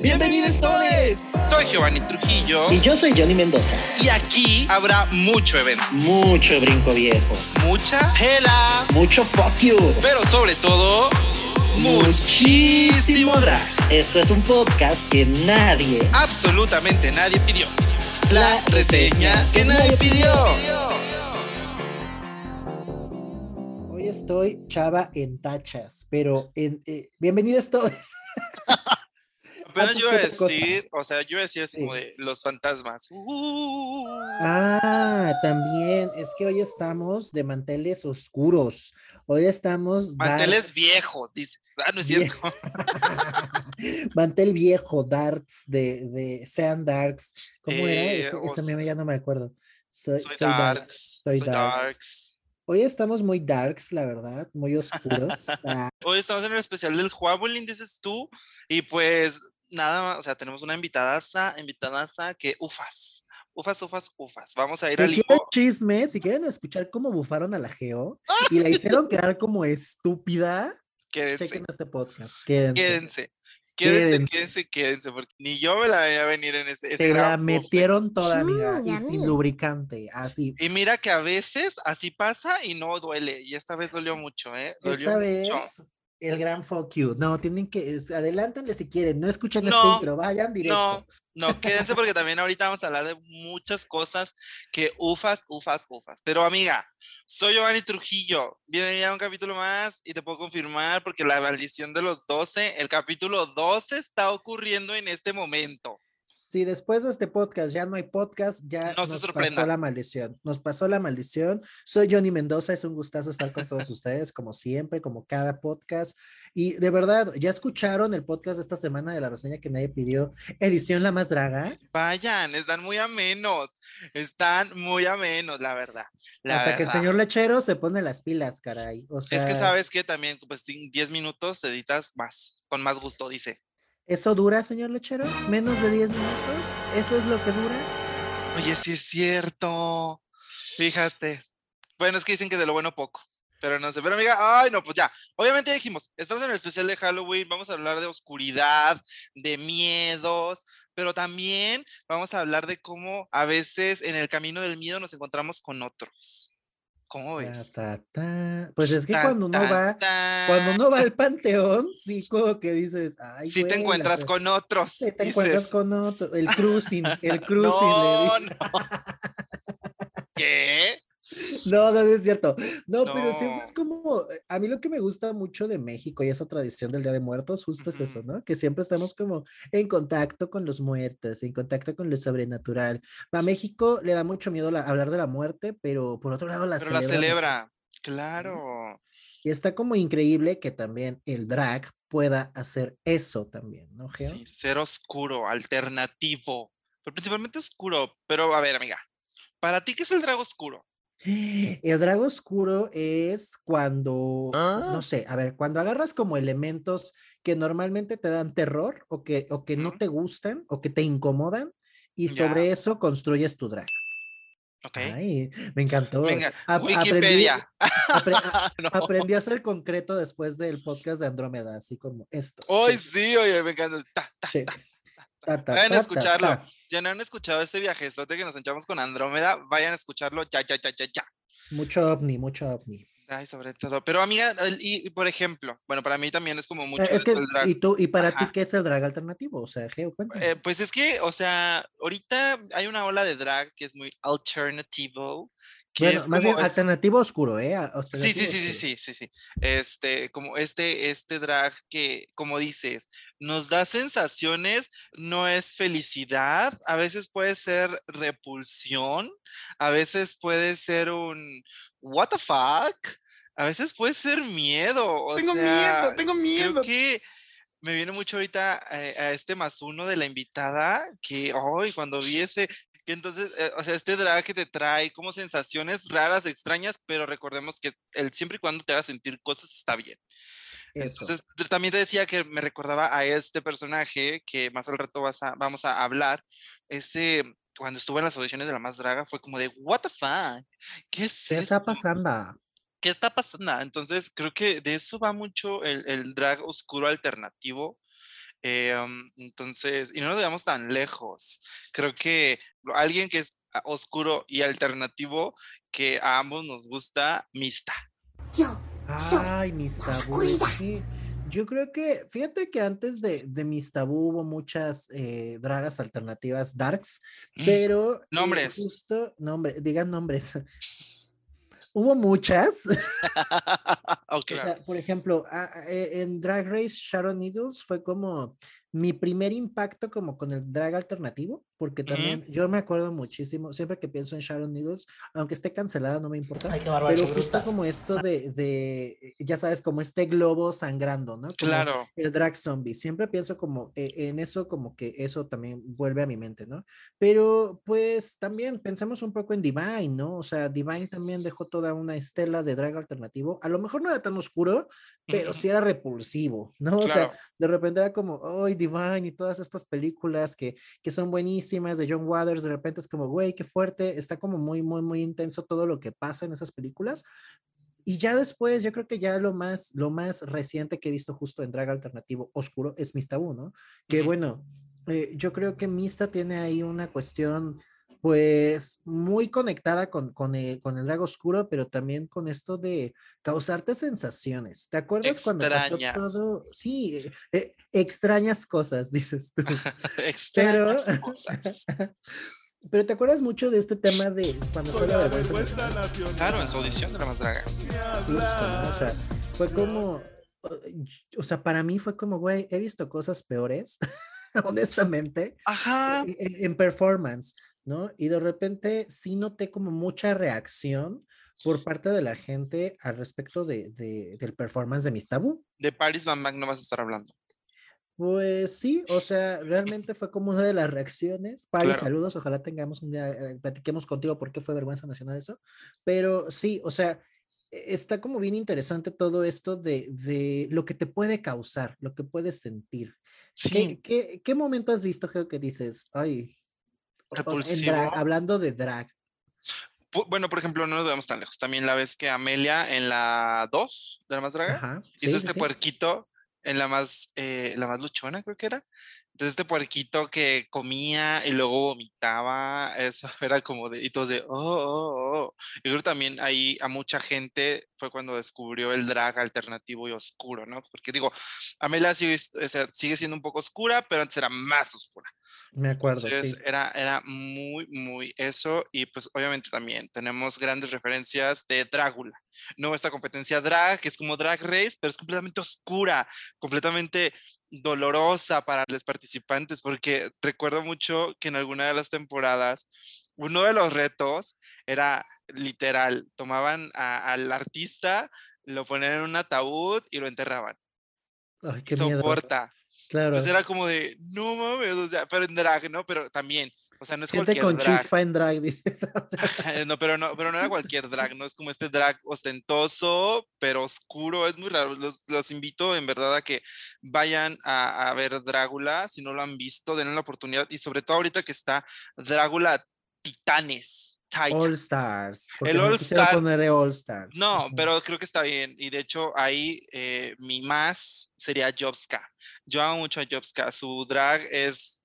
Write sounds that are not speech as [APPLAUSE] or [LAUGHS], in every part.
Bienvenidos todos. Soy Giovanni Trujillo. Y yo soy Johnny Mendoza. Y aquí habrá mucho evento. Mucho brinco viejo. Mucha hela. Mucho fuck you. Pero sobre todo, muchísimo drag. Esto es un podcast que nadie, absolutamente nadie pidió. La reseña que nadie pidió. Hoy estoy chava en tachas, pero en, eh, bienvenidos todos. [LAUGHS] Apenas yo iba a decir, o sea, yo iba a decir así como de los fantasmas. Ah, también, es que hoy estamos de manteles oscuros. Hoy estamos. Manteles viejos, dices. Ah, no es cierto. [LAUGHS] Mantel viejo, darts de, de Sean Darks. ¿Cómo era? Ese, ese ya no me acuerdo. Soy, soy, darks, Soy, darks. Hoy estamos muy darks, la verdad, muy oscuros. Ah. [LAUGHS] Hoy estamos en el especial del Huawei, dices tú, y pues nada más, o sea, tenemos una invitada, invitada que ufas, ufas, ufas, ufas. Vamos a ir al chisme, si quieren escuchar cómo bufaron a la Geo y la [LAUGHS] hicieron quedar como estúpida, quédense. chequen este podcast. Quédense. Quédense. Quédense, quédense, porque ni yo me la veía venir en ese. Te la metieron toda, amiga, y sin lubricante, así. Y mira que a veces así pasa y no duele, y esta vez dolió mucho, ¿eh? Dolió esta vez el gran fuck you. No, tienen que, adelántenle si quieren, no escuchen este intro, vayan directo. No, no, quédense porque también ahorita vamos a hablar de muchas cosas que ufas, ufas, ufas. Pero amiga, soy Giovanni Trujillo, bienvenida a un capítulo más y te puedo confirmar porque la maldición de los 12, el capítulo 12 está ocurriendo en este momento. Si después de este podcast ya no hay podcast, ya nos pasó la maldición. Nos pasó la maldición. Soy Johnny Mendoza, es un gustazo estar con todos ustedes, como siempre, como cada podcast. Y de verdad, ¿ya escucharon el podcast de esta semana de la reseña que nadie pidió? Edición La Más Draga. Vayan, están muy amenos, están muy amenos, la verdad. Hasta que el señor lechero se pone las pilas, caray. O sea... Es que sabes que también, pues, en 10 minutos editas más, con más gusto, dice. ¿Eso dura, señor lechero? ¿Menos de 10 minutos? ¿Eso es lo que dura? Oye, sí es cierto. Fíjate. Bueno, es que dicen que de lo bueno poco. Pero no sé, pero amiga, ay, no, pues ya. Obviamente dijimos, estamos en el especial de Halloween, vamos a hablar de oscuridad, de miedos, pero también vamos a hablar de cómo a veces en el camino del miedo nos encontramos con otros. ¿Cómo ves? Pues es que cuando uno va, cuando uno va al panteón, sí, como que dices, ay, sí te encuentras con otros. Sí te encuentras con otros. El cruising, el [LAUGHS] cruising. no, no. [LAUGHS] ¿Qué? No, no es cierto. No, pero siempre es como, a mí lo que me gusta mucho de México y esa tradición del Día de Muertos, justo es eso, ¿no? Que siempre estamos como en contacto con los muertos, en contacto con lo sobrenatural. A México le da mucho miedo hablar de la muerte, pero por otro lado la pero celebra. la celebra, claro. Y está como increíble que también el drag pueda hacer eso también, ¿no, Geo? Sí, ser oscuro, alternativo, pero principalmente oscuro. Pero a ver, amiga, ¿para ti qué es el drag oscuro? El drago oscuro es cuando, no ah. sé, a ver, cuando agarras como elementos que normalmente te dan terror o que, o que no te gustan o que te incomodan y sobre eso construyes tu drag. Ok. Ay, me encantó. Venga, Wikipedia. [LAUGHS] Aprendí, a ser concreto después del podcast de Andrómeda, así como esto. Hoy sí, oye, me encanta. Vayan a escucharlo. Ya no han escuchado ese viajezote que nos echamos con Andrómeda, vayan a escucharlo ya, ya, ya, ya, ya. Mucho ovni, mucho ovni. Ay, sobre todo. Pero amiga, y, por ejemplo, bueno, para mí también es como mucho. Es que, ¿y tú, y para ti qué es el drag alternativo? O sea, Geo, eh, pues es que, o sea, ahorita hay una ola de drag que es muy alternativo, bueno, más bien alternativo oscuro, ¿eh? Sí, sí, sí, sí, sí, sí, sí. Este, como este, este drag que, como dices, nos da sensaciones, no es felicidad, a veces puede ser repulsión, a veces puede ser un what the fuck, a veces puede ser miedo. tengo miedo, tengo miedo. Creo que me viene mucho ahorita eh, a, este más uno de la invitada, que hoy cuando vi ese, entonces, eh, o sea, este drag que te trae como sensaciones raras, extrañas, pero recordemos que el siempre y cuando te haga sentir cosas está bien. Entonces, también te decía que me recordaba a este personaje que más al rato vas a, vamos a hablar. Este, cuando estuve en las audiciones de la más draga, fue como de, ¿What the fuck? ¿Qué es ¿Qué está pasando? ¿Qué está pasando? Entonces, creo que de eso va mucho el, el drag oscuro alternativo Eh, entonces, y no nos veamos tan lejos. Creo que alguien que es oscuro y alternativo, que a ambos nos gusta, Mista. Ay, Mista, sí. Yo creo que, fíjate que antes de, de Mis Tabú hubo muchas eh, dragas alternativas darks, mm, pero... Eh, nombres. justo, nombre, digan nombres. [LAUGHS] hubo muchas. [LAUGHS] okay. o sea, por ejemplo, en Drag Race, Sharon Needles fue como mi primer impacto como con el drag alternativo, porque también yo me acuerdo muchísimo, siempre que pienso en Sharon Needles, aunque esté cancelada, no me importa, Ay, qué pero justo como esto de, de, ya sabes, como este globo sangrando, ¿no? claro. El drag zombie, siempre pienso como eh, en eso, como que eso también vuelve a mi mente, ¿no? Pero pues también pensemos un poco en Divine, ¿no? O sea, Divine también dejó toda una estela de drag alternativo, a lo mejor no era tan oscuro, pero sí era repulsivo, ¿no? O sea, de repente era como, ¡ay, Divine y todas estas películas que, que son buenísimas de John Waters, de repente es como, güey, qué fuerte, está como muy, muy, muy intenso todo lo que pasa en esas películas. Y ya después, yo creo que ya lo más, lo más reciente que he visto justo en drag alternativo oscuro es Mista ¿no? Que bueno, eh, yo creo que Mista tiene ahí una cuestión pues muy conectada con, con, el, con el drag oscuro, pero también con esto de causarte sensaciones. ¿Te acuerdas cuando pasó todo? Sí, eh, eh, extrañas cosas, [LAUGHS] dices tú. [LAUGHS] extrañas pero, cosas. [LAUGHS] pero te acuerdas mucho de este tema de cuando fue la vergüenza. Claro, en su audición de la más draga. o sea, fue como, o sea, para mí fue como, güey, he visto cosas peores, honestamente, Ajá. en performance. ¿No? Y de repente sí noté como mucha reacción por parte de la gente al respecto de, del performance de Miss Tabú. De Paris Van no vas a estar hablando. Pues sí, o sea, realmente fue como una de las reacciones. Paris, saludos, ojalá tengamos un día, eh, platiquemos contigo por qué fue vergüenza nacional eso. Pero sí, o sea, e, está como bien interesante todo esto de, de lo que te puede causar, lo que puedes sentir. Sí. ¿Qué, qué, momento has visto, Geo, que dices, ay, hablando de drag. Bueno, por ejemplo, no nos vemos tan lejos. También la vez que Amelia en la 2 de la más draga hizo este puerquito en la más, eh, la más luchona, creo que era. Entonces, este puerquito que comía y luego vomitaba, eso [LAUGHS] era como de, y todos de, oh, oh, oh. Y creo también ahí a mucha gente fue cuando descubrió el drag alternativo y oscuro, ¿no? Porque digo, Amelia sigue, sigue siendo un poco oscura, pero antes era más oscura. Me acuerdo. sí. era, era muy, muy eso. Y pues obviamente también tenemos grandes referencias de Drácula. No esta competencia drag, que es como drag race, pero es completamente oscura, completamente dolorosa para los participantes, porque recuerdo mucho que en alguna de las temporadas, uno de los retos era literal, tomaban al artista, lo ponían en un ataúd y lo enterraban. Ay, qué Soporta. Claro. Pues era como de, no mames, o sea, pero en drag, ¿no? Pero también, o sea, no es Gente con chispa en drag, [LAUGHS] dices. [LAUGHS] no, pero no, pero no era cualquier drag, no es como este drag ostentoso, pero oscuro, es muy raro. Los, los invito en verdad a que vayan a, a, ver Drácula, si no lo han visto, denle la oportunidad y sobre todo ahorita que está Drácula Titanes. All Stars. El All Stars. All Stars. No, pero creo que está bien. Y de hecho, ahí eh, mi más sería Jobska. Yo amo mucho a Jobska. Su drag es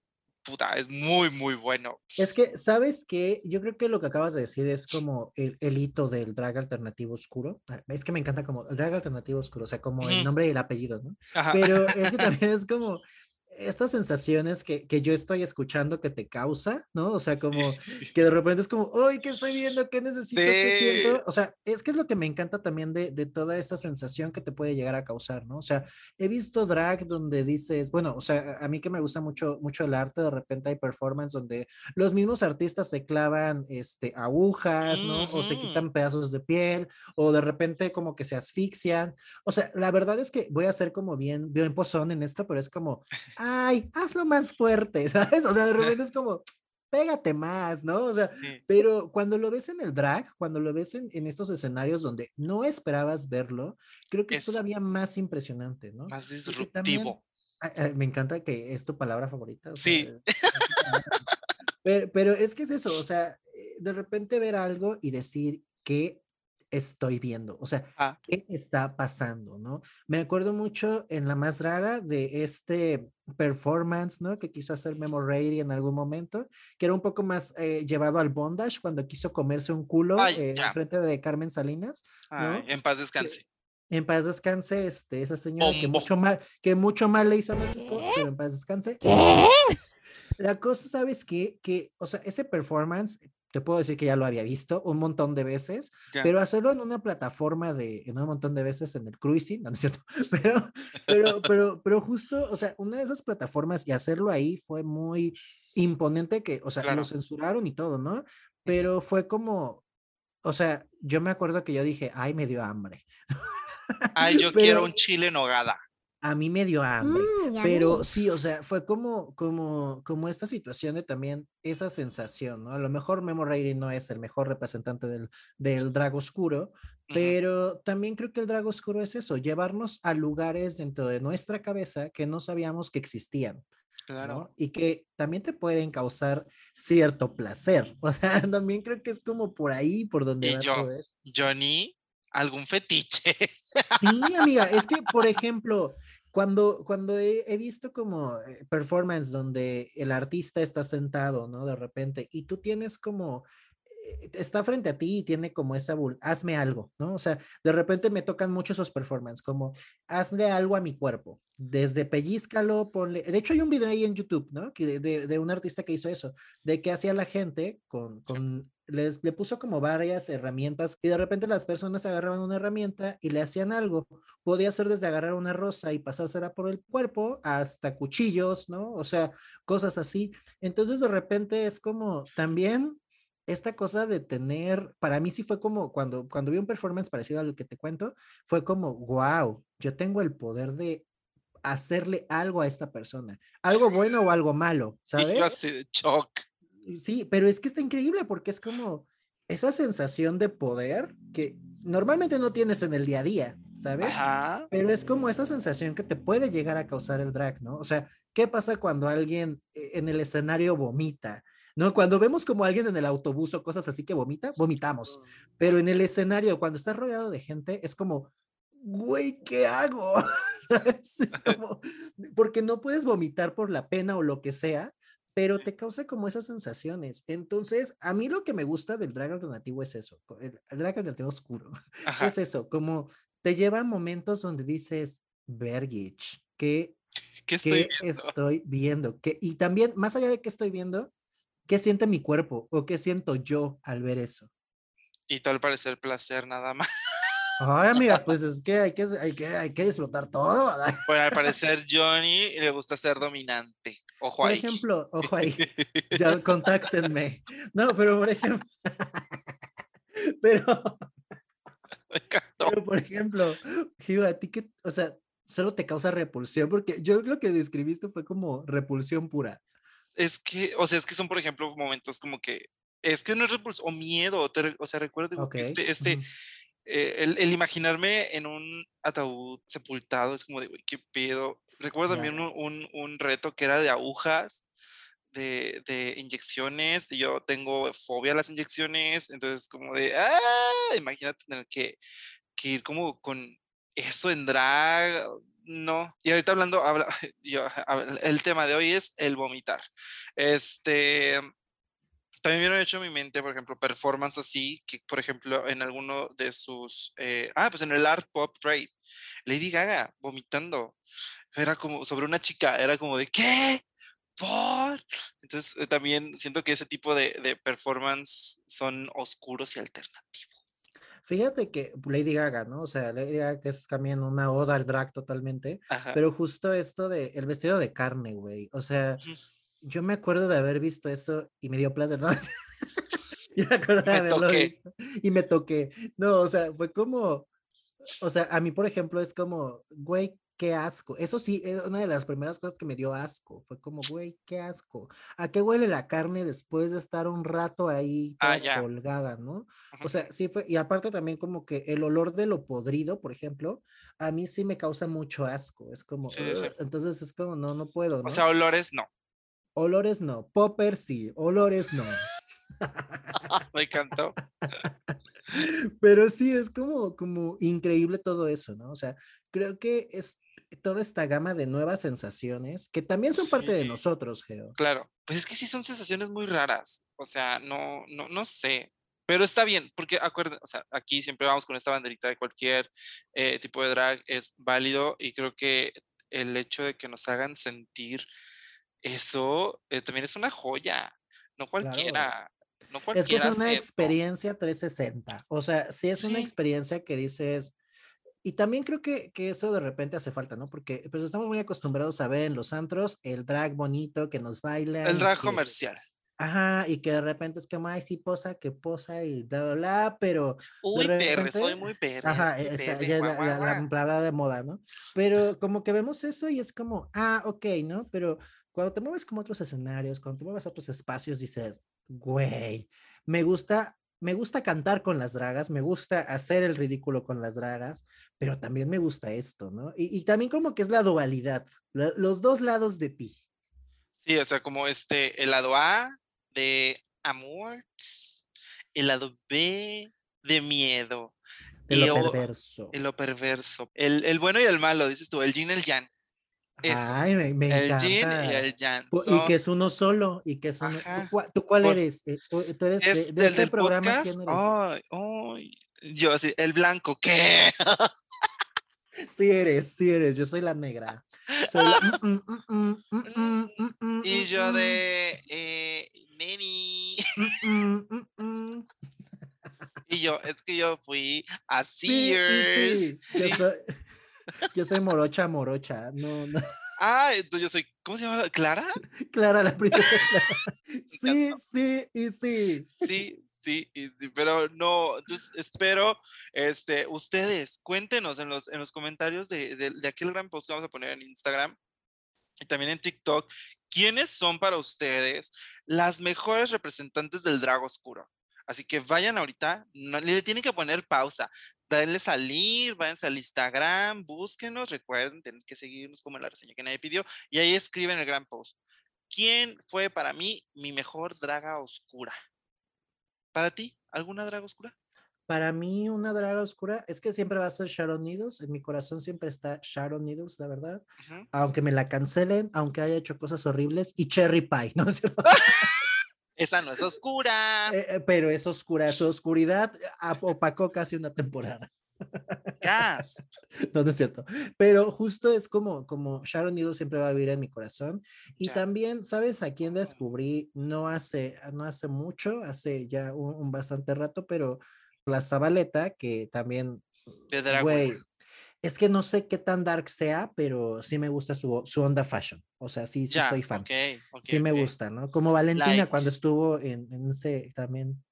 puta, es muy, muy bueno. Es que, ¿sabes qué? Yo creo que lo que acabas de decir es como el, el hito del drag alternativo oscuro. Ah, es que me encanta como el drag alternativo oscuro, o sea, como el nombre y el apellido, ¿no? Pero es que [LAUGHS] también es como estas sensaciones que, que, yo estoy escuchando que te causa, ¿no? O sea, como [LAUGHS] que de repente es como, ¡ay, qué estoy viendo! ¿Qué necesito? ¿Qué siento? O sea, es que es lo que me encanta también de, de, toda esta sensación que te puede llegar a causar, ¿no? O sea, he visto drag donde dices, bueno, o sea, a mí que me gusta mucho, mucho el arte, de repente hay performance donde los mismos artistas se clavan este, agujas, ¿no? O se quitan pedazos de piel, o de repente como que se asfixian. O sea, la verdad es que voy a ser como bien, bien pozón en esto, pero es como, ay, hazlo más fuerte, [LAUGHS] ¿sabes? O sea, de repente es como, pégate más, ¿no? O sea, pero cuando lo ves en el drag, cuando lo ves en, en estos escenarios donde no esperabas verlo, creo que es, todavía más impresionante, ¿no? Más disruptivo. Me encanta que es tu palabra favorita. sí. [LAUGHS] pero, pero es que es eso, o sea, eh, de repente ver algo y decir que estoy viendo? O sea, ah. ¿qué está pasando? ¿No? Me acuerdo mucho en La Más Draga de este performance, ¿no? Que quiso hacer Memo Rady en algún momento, que era un poco más eh, llevado al bondage cuando quiso comerse un culo eh, en frente de Carmen Salinas. ¿no? en paz descanse. en paz descanse, este, esa señora que mucho mal, que mucho mal le hizo a México, pero en paz descanse. La cosa, ¿sabes qué? Que, o sea, ese performance te puedo decir que ya lo había visto un montón de veces, pero hacerlo en una plataforma de, en un montón de veces en el cruising, [LAUGHS] no, es cierto, pero, pero, pero, pero justo, o sea, una de esas plataformas y hacerlo ahí fue muy imponente que, o sea, lo censuraron y todo, ¿no? Pero fue como, o sea, yo me acuerdo que yo dije, ay, me dio hambre. Ay, yo [LAUGHS] quiero un chile en hogada a mí me dio hambre, mm, pero sí, o sea, fue como, como, como esta situación de también esa sensación, ¿no? A lo mejor Memo Reilly no es el mejor representante del, del Drago Oscuro, pero también creo que el Drago Oscuro es eso, llevarnos a lugares dentro de nuestra cabeza que no sabíamos que existían. Claro. Y que también te pueden causar cierto placer. [LAUGHS] O sea, también creo que es como por ahí, por donde va todo Johnny, algún fetiche. Sí, amiga, es que, por [LAUGHS] ejemplo, cuando, cuando he, visto como eh, performance donde el artista está sentado, ¿no? De repente, y tú tienes como, eh, está frente a ti y tiene como esa, hazme algo, ¿no? O sea, de repente me tocan mucho esos performances, como, hazle algo a mi cuerpo, desde pellizcalo, ponle, de hecho hay un video ahí en YouTube, ¿no? Que de, de un artista que hizo eso, de que hacía la gente con, con les, le puso como varias herramientas y de repente las personas agarraban una herramienta y le hacían algo. Podía ser desde agarrar una rosa y pasársela por el cuerpo hasta cuchillos, ¿no? O sea, cosas así. Entonces de repente es como también esta cosa de tener, para mí sí fue como cuando, cuando vi un performance parecido al que te cuento, fue como, wow, yo tengo el poder de hacerle algo a esta persona, algo bueno o algo malo, [LAUGHS] ¿sabes? shock. Sí, pero es que está increíble porque es como esa sensación de poder que normalmente no tienes en el día a día, ¿sabes? Pero es como esa sensación que te puede llegar a causar el drag, ¿no? O sea, ¿qué pasa cuando alguien eh, en el escenario vomita? ¿No? Cuando vemos como alguien en el autobús o cosas así que vomita, vomitamos. Pero en el escenario, cuando estás rodeado de gente, es como, güey, ¿qué hago? [LAUGHS] Es como, porque no puedes vomitar por la pena o lo que sea, pero te causa como esas sensaciones. Entonces, a mí lo que me gusta del drag alternativo es eso, el, drag alternativo oscuro, [LAUGHS] es eso, como te lleva a momentos donde dices, Bergich, ¿qué, ¿Qué, estoy, viendo? estoy viendo? ¿Qué, y también, más allá de qué estoy viendo, ¿qué siente mi cuerpo o qué siento yo al ver eso? Y tal parecer placer nada más. Ay, amiga, pues [LAUGHS] es que hay que, hay que, hay que disfrutar todo. Pues al [LAUGHS] parecer Johnny le gusta ser dominante. Ojo por ahí. ejemplo, [LAUGHS] ojo ahí. Ya, contáctenme. No, pero por ejemplo. [LAUGHS] pero. [LAUGHS] Pero por ejemplo, Gio, a ti que, o sea, solo te causa repulsión, porque yo lo que describiste fue como repulsión pura. Es que, o sea, es que son, por ejemplo, momentos como que, es que no es repulsión, o miedo, o sea, recuerdo que este, este eh, el, imaginarme en un ataúd sepultado es como de, güey, qué pedo. Recuerdo también un, un, reto que era de agujas, de, de, inyecciones, y yo tengo fobia a las inyecciones, entonces como de, ah, imagínate tener que, que ir como con eso en drag, no. Y ahorita hablando, habla, [LAUGHS] yo, el tema de hoy es el vomitar. Este, también vieron hecho en mi mente, por ejemplo, performance así, que por ejemplo en alguno de sus, eh, ah, pues en el Art Pop Trade, Lady Gaga vomitando, era como sobre una chica, era como de, ¿qué? ¿Por? Entonces eh, también siento que ese tipo de, de performance son oscuros y alternativos. Fíjate que Lady Gaga, ¿no? O sea, Lady Gaga es también una oda al drag totalmente, pero justo esto de el vestido de carne, güey, o sea, yo me acuerdo de haber visto eso y me dio placer, ¿no? [LAUGHS] yo me acuerdo de haberlo visto y me toqué. No, o sea, fue como, o sea, a mí, por ejemplo, es como, güey, qué asco. Eso sí, es una de las primeras cosas que me dio asco. Fue como, güey, qué asco. ¿A qué huele la carne después de estar un rato ahí ah, colgada, no? O sea, sí fue, y aparte también como que el olor de lo podrido, por ejemplo, a mí sí me causa mucho asco. Es como, entonces es como, no, no puedo, ¿no? O sea, olores no. Olores no, popper sí, olores no. [LAUGHS] Me encantó. [LAUGHS] Pero sí, es como, como increíble todo eso, ¿no? O sea, creo que es toda esta gama de nuevas sensaciones que también son parte de nosotros, Geo. Claro, pues es que sí son sensaciones muy raras. O sea, no, no, no sé. Pero está bien, porque acuérdense, o sea, aquí siempre vamos con esta banderita de cualquier eh, tipo de drag, es válido y creo que el hecho de que nos hagan sentir eso eh, también es una joya, no cualquiera. No cualquiera es que es una experiencia 360, o sea, si es una experiencia que dices, y también creo que, que, eso de repente hace falta, ¿no? Porque pues estamos muy acostumbrados a ver en los antros el drag bonito que nos baila. El drag comercial. Ajá, y que de repente es que ay, sí posa, que posa y bla, bla, bla, pero. Uy, perre, soy muy perre. Ajá, ya la, palabra de moda, ¿no? Pero como que vemos eso y es como, ah, ok, ¿no? Pero cuando te mueves como otros escenarios, cuando te mueves a otros espacios, dices, güey, me gusta me gusta cantar con las dragas, me gusta hacer el ridículo con las dragas, pero también me gusta esto, ¿no? Y, también como que es la dualidad, los dos lados de ti. Sí, o sea, como este, el lado A de amor, el lado B de miedo. De lo perverso. El lo perverso. El, el, bueno y el malo, dices tú, el yin y el yang. Ay, me, me el encanta. yin y el yang. Y que es uno solo. Y que es uno, ¿tú, cuál eres? Eh, ¿Tú, eres de, de este programa? ¿quién eres? Ay, ay. Yo así, el blanco, ¿qué? [LAUGHS] Sí eres, sí eres. Yo soy la negra. Soy la... y yo de eh, Neni. [LAUGHS] y yo, es que yo fui a Sears. Sí, sí. Yo soy... Yo soy morocha, morocha. No, no. Ah, entonces yo soy, ¿cómo se llama? ¿Clara? Clara, la princesa [LAUGHS] Sí, sí, y sí. Sí, sí, y sí, pero no, entonces espero, este, ustedes, cuéntenos en los, en los comentarios de, de, de aquel gran post que vamos a poner en Instagram y también en TikTok, ¿quiénes son para ustedes las mejores representantes del Drago Oscuro? Así que vayan ahorita, no, le tienen que poner pausa, denle salir, váyanse al Instagram, búsquenos, recuerden, tienen que seguirnos como en la reseña que nadie pidió, y ahí escriben el gran post. ¿Quién fue para mí mi mejor draga oscura? ¿Para ti, alguna draga oscura? Para mí, una draga oscura es que siempre va a ser Sharon Needles. En mi corazón siempre está Sharon Needles, la verdad. Aunque me la cancelen, aunque haya hecho cosas horribles. Y Cherry Pie, [LAUGHS] ¿no? [LAUGHS] Esa no es oscura. Eh, eh, pero es oscura, su oscuridad opacó casi una temporada. [LAUGHS] Gas. No, no es cierto. Pero justo es como, como Sharon Needle siempre va a vivir en mi corazón. Y también, ¿sabes a quién descubrí? No hace, no hace mucho, hace ya un, bastante rato, pero la Zabaleta, que también. De Güey, es que no sé qué tan dark sea, pero sí me gusta su, su onda fashion. O sea, sí, sí soy fan. sí me gusta, ¿no? Como Valentina cuando estuvo en, en, ese también.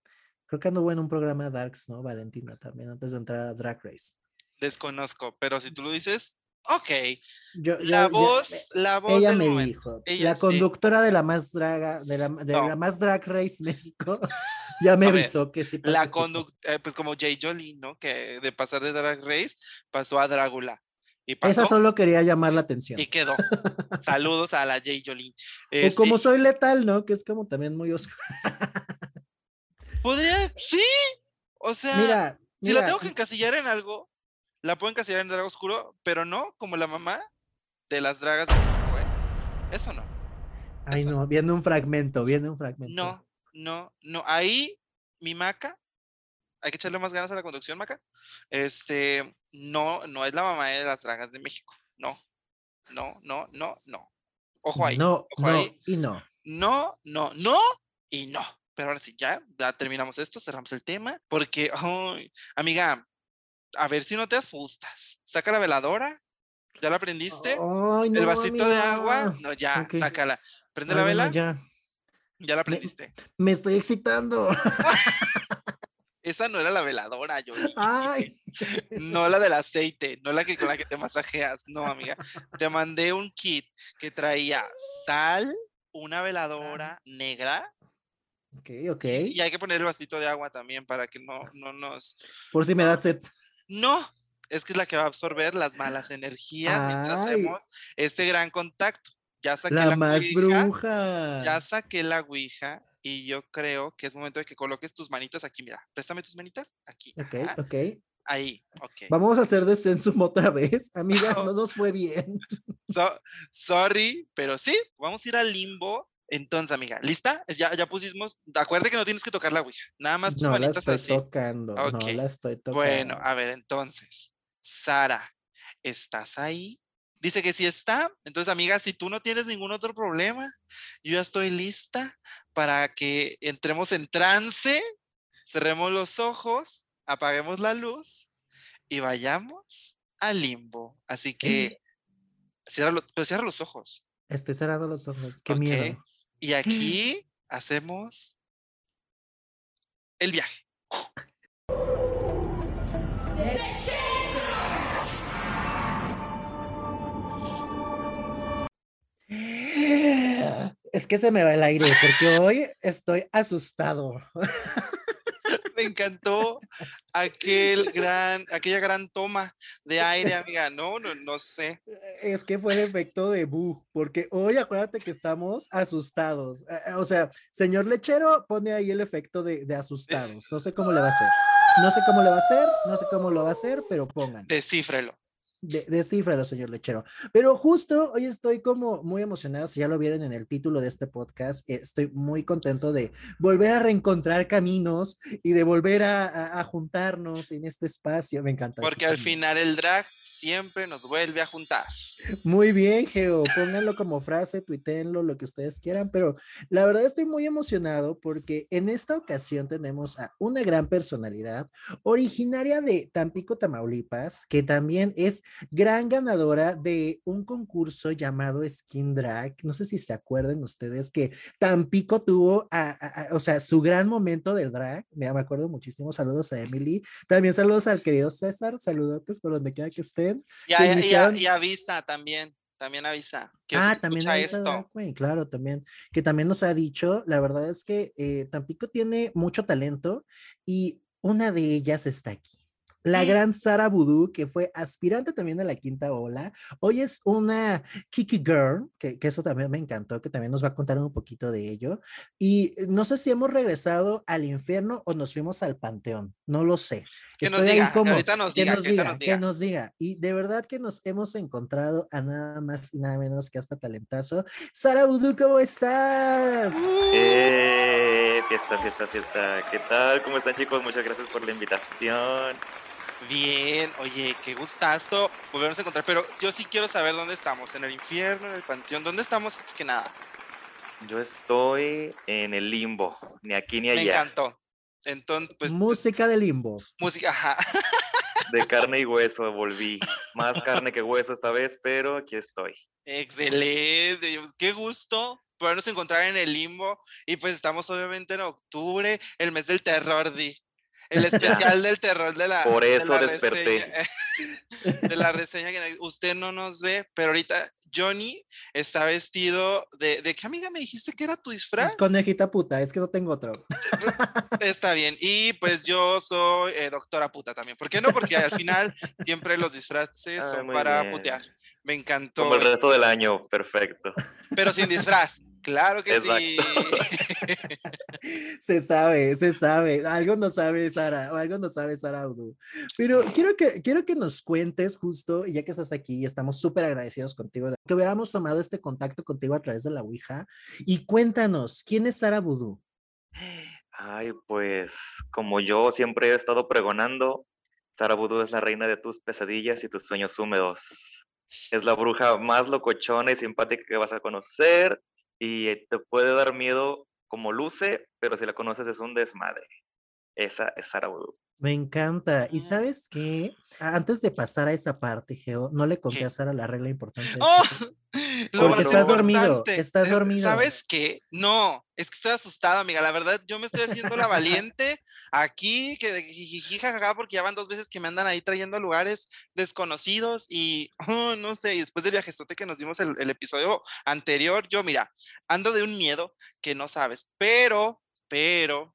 Creo que anduvo en un programa Darks, ¿no? Valentina también, antes de entrar a Drag Race. Desconozco, pero si tú lo dices, ok. Yo, la voz, la voz. Ella me dijo, la conductora de la más draga, de la, de la más drag race México, [LAUGHS] ya me avisó que sí. La conductora, eh, pues como Jay Jolie, ¿no? Que de pasar de drag race pasó a Drácula. Y Esa solo quería llamar la atención. Y quedó. [LAUGHS] Saludos a la Jay Jolie. o como este soy letal, ¿no? Que es como también muy oscuro. Podría, sí. O sea, mira, si la tengo que encasillar en algo, la puedo encasillar en Drago Oscuro, pero no como la mamá de las dragas de México, ¿eh? Eso no. Ay, no, viendo un fragmento, viendo un fragmento. No, no, no. Ahí, mi maca, hay que echarle más ganas a la conducción, maca. Este, no, no es la mamá de las dragas de México. No, no, no, no, no. Ojo ahí. No, ojo no ahí. y no. No, no, no y no. Pero ahora sí, ya, ya terminamos esto, cerramos el tema, porque, amiga, a ver si no te asustas. Saca la veladora. ¿Ya la prendiste? el vasito de agua. No, ya, sácala. Prende la vela. ya. Ya la prendiste. Me, estoy excitando. [LAUGHS] Esa no era la veladora, yo. Ay. No la del aceite, no la que con la que te masajeas, no, amiga. Te mandé un kit que traía sal, una veladora negra. Ok, ok. Y hay que poner el vasito de agua también para que no, no nos. Por si me da sed. No, es que es la que va a absorber las malas energías mientras hacemos este gran contacto. Ya saqué la, más bruja. Ya saqué la ouija y yo creo que es momento de que coloques tus manitas aquí. Mira, préstame tus manitas aquí. Ok, ok. Ahí, ok. Vamos a hacer descenso [LAUGHS] otra vez. Amiga, [LAUGHS] no, nos fue bien. sorry, pero sí, vamos a ir al limbo. Entonces, amiga, ¿lista? Ya, ya pusimos. Acuérdate que no tienes que tocar la Ouija. Nada más tus no manitas la estoy tocando. No la estoy tocando. Bueno, a ver, entonces. Sara, ¿estás ahí? Dice que sí está. Entonces, amiga, si tú no tienes ningún otro problema, yo ya estoy lista para que entremos en trance, cerremos los ojos, apaguemos la luz y vayamos al limbo. Así que, cierra, pues cierra los ojos. Estoy cerrando los ojos. Qué miedo. Y aquí hacemos el viaje. Es que se me va el aire porque hoy estoy asustado. [LAUGHS] Encantó aquel gran, aquella gran toma de aire, amiga. No, no, no sé. Es que fue el efecto de Bu, porque hoy acuérdate que estamos asustados. Eh, eh, o sea, señor lechero pone ahí el efecto de, de asustados. No sé cómo le va a hacer. No sé cómo le va a hacer, no sé cómo lo va a hacer, pero pongan. Descífrelo de, descífralo, señor lechero. Pero justo hoy estoy como muy emocionado, si ya lo vieron en el título de este podcast, eh, estoy muy contento de volver a reencontrar caminos y de volver a, juntarnos en este espacio. Me encanta. Porque al final el drag siempre nos vuelve a juntar. Muy bien, Geo, pónganlo como frase, tuítenlo, lo que ustedes quieran, pero la verdad estoy muy emocionado porque en esta ocasión tenemos a una gran personalidad originaria de Tampico, Tamaulipas, que también es gran ganadora de un concurso llamado Skin Drag. No sé si se acuerdan ustedes que Tampico tuvo, o sea, su gran momento del drag. Me, acuerdo muchísimo. Saludos a Emily. También saludos al querido César. Saludotes por donde quiera que estén. Y, y, avisa también también avisa. ah, también avisa, esto. claro, también. Que también nos ha dicho, la verdad es que eh, Tampico tiene mucho talento y una de ellas está aquí la gran Sara Voodoo, que fue aspirante también a la quinta ola. Hoy es una Kiki Girl, que, eso también me encantó, que también nos va a contar un poquito de ello. Y no sé si hemos regresado al infierno o nos fuimos al panteón, no lo sé. Que nos diga, que ahorita nos diga, nos diga, que nos diga. Y de verdad que nos hemos encontrado a nada más y nada menos que hasta talentazo. Sara Voodoo, ¿cómo estás? Eh, fiesta, fiesta, fiesta. ¿Qué tal? ¿Cómo están chicos? Muchas gracias por la invitación. Bien, oye, qué gustazo volvernos a encontrar, pero yo sí quiero saber dónde estamos, en el infierno, en el panteón, ¿dónde estamos? Es que nada. Yo estoy en el limbo, ni aquí ni allá. Me encantó. Entonces, pues. Música de limbo. Música, ajá. [LAUGHS] De carne y hueso volví. Más carne que hueso esta vez, pero aquí estoy. Excelente, qué gusto podernos encontrar en el limbo. Y pues estamos obviamente en octubre, el mes del terror, Di. El especial del terror de la. Por eso desperté. [LAUGHS] de la reseña que usted no nos ve, pero ahorita Johnny está vestido de. ¿De qué amiga me dijiste que era tu disfraz? Conejita puta, es que no tengo otro. [LAUGHS] Está bien. Y pues yo soy eh, doctora puta también. ¿Por qué no? Porque al final siempre los disfraces son para putear. Me encantó. Como el resto del año, perfecto. Pero sin disfraz. Claro que sí. [LAUGHS] [LAUGHS] se sabe, se sabe. Algo no sabe Sara, o algo no sabe Sara Pero quiero que, quiero que nos cuentes justo, ya que estás aquí y estamos súper agradecidos contigo, que hubiéramos tomado este contacto contigo a través de la Ouija. Y cuéntanos, ¿quién es Sara Voodoo? Ay, pues como yo siempre he estado pregonando, Sara Voodoo es la reina de tus pesadillas y tus sueños húmedos. Es la bruja más locochona y simpática que vas a conocer y te puede dar miedo como luce, pero si la conoces es un desmadre. Esa es Sara Me encanta. ¿Y sabes qué? Antes de pasar a esa parte, Geo, no le conté a Sara la regla importante. ¡Oh! [LAUGHS] Porque estás dormido, estás dormido. ¿Sabes qué? No, es que estoy asustada, amiga. La verdad, yo me estoy haciendo la [LAUGHS] valiente aquí, que jajaja, porque ya van dos veces que me andan ahí trayendo a lugares desconocidos y oh, no sé, y después del viajestote que nos dimos el, el episodio anterior, yo, mira, ando de un miedo que no sabes, pero, pero,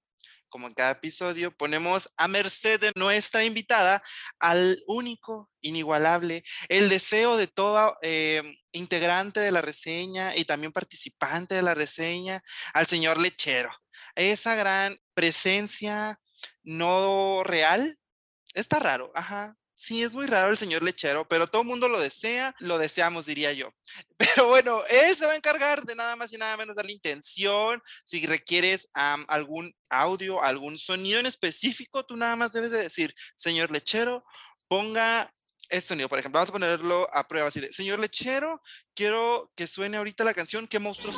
como en cada episodio, ponemos a merced de nuestra invitada al único, inigualable, el deseo de todo eh, integrante de la reseña y también participante de la reseña, al señor Lechero. Esa gran presencia no real. Está raro, ajá, Sí, es muy raro el señor lechero, pero todo el mundo lo desea, lo deseamos, diría yo. [LAUGHS] Pero bueno, él se va a encargar de nada más y nada menos dar la intención. Si requieres algún audio, algún sonido en específico, tú nada más debes de decir, señor lechero, ponga este sonido, por ejemplo, vamos a ponerlo a prueba así de, señor lechero, quiero que suene ahorita la canción ¿Qué monstruos?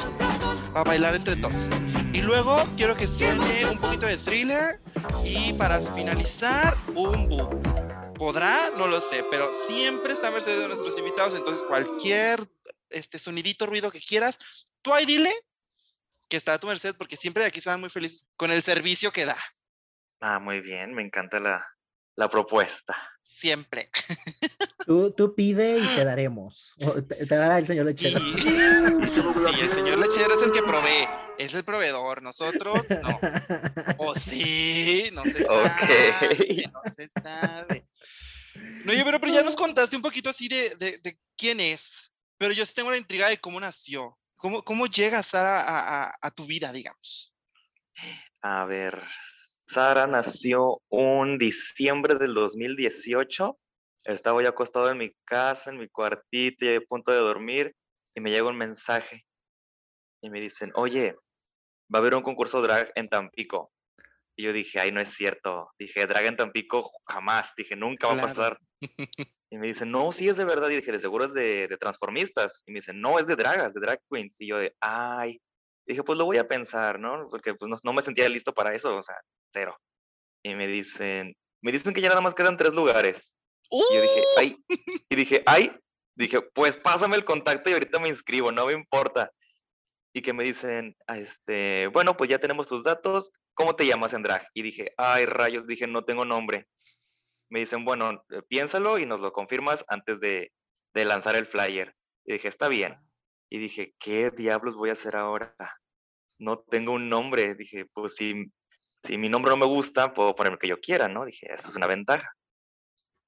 Para bailar entre todos. Y luego quiero que suene un poquito de thriller y para finalizar, un boom. ¿Podrá? No lo sé, pero siempre está a merced de nuestros invitados, entonces cualquier este sonidito, ruido que quieras, tú ahí dile que está a tu merced porque siempre de aquí están muy felices con el servicio que da. Ah, muy bien, me encanta la, la propuesta siempre. Tú, tú pide y te [GASPS] daremos. te, dará el señor lechero. [LAUGHS] Sí. el señor lechero es el que provee, es el proveedor. Nosotros no. O sí, no se sabe, no se sabe. No, yo, pero, pero ya nos [LAUGHS] contaste un poquito así de, de, de, quién es, pero yo sí tengo la intriga de cómo nació. ¿Cómo, cómo llega Sara a, a, a tu vida, digamos? A ver, Sara nació un diciembre del 2018. Estaba ya acostado en mi casa, en mi cuartito, y a punto de dormir, y me llega un mensaje. Y me dicen, oye, va a haber un concurso drag en Tampico. Y yo dije, ay, no es cierto. Dije, drag en Tampico jamás. Dije, nunca va a pasar. Y me dicen, no, sí es de verdad. Y dije, de seguro es de, de transformistas. Y me dicen, no, es de dragas, de drag queens. Y yo de, ay. Dije, pues lo voy a pensar, ¿no? Porque pues no, no me sentía listo para eso. O sea, cero. Y me dicen, me dicen que ya nada más quedan tres lugares. Y yo dije, ¡Uh! ay, y dije, ay, dije, pues pásame el contacto y ahorita me inscribo, no me importa. Y que me dicen, ah, este, bueno, pues ya tenemos tus datos, ¿cómo te llamas en drag? Y dije, ay, rayos, dije, no tengo nombre. Me dicen, bueno, eh, piénsalo y nos lo confirmas antes de, de lanzar el flyer. Y dije, está bien. Y dije, ¿qué diablos voy a hacer ahora? No tengo un nombre. Dije, pues si si mi nombre no me gusta, puedo poner el que yo quiera, ¿no? Dije, esa es una ventaja.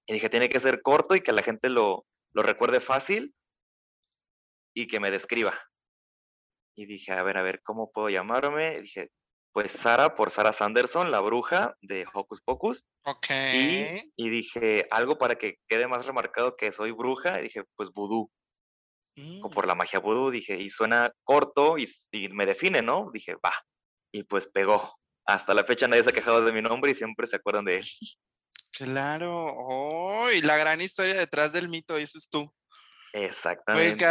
Y dije, tiene que ser corto y que la gente lo, lo recuerde fácil y que me describa. Y dije, a ver, a ver, ¿cómo puedo llamarme? dije, pues Sara por Sara Sanderson, la bruja de Hocus Pocus. Ok. Y, y dije, algo para que quede más remarcado que soy bruja. Y dije, pues vudú. O por la mm. magia vudú, dije, y suena corto y, y me define, ¿no? Dije, va. Y pues pegó hasta la fecha nadie se ha quejado de mi nombre y siempre se acuerdan de él. Claro, oh, y la gran historia detrás del mito, dices tú. Exactamente.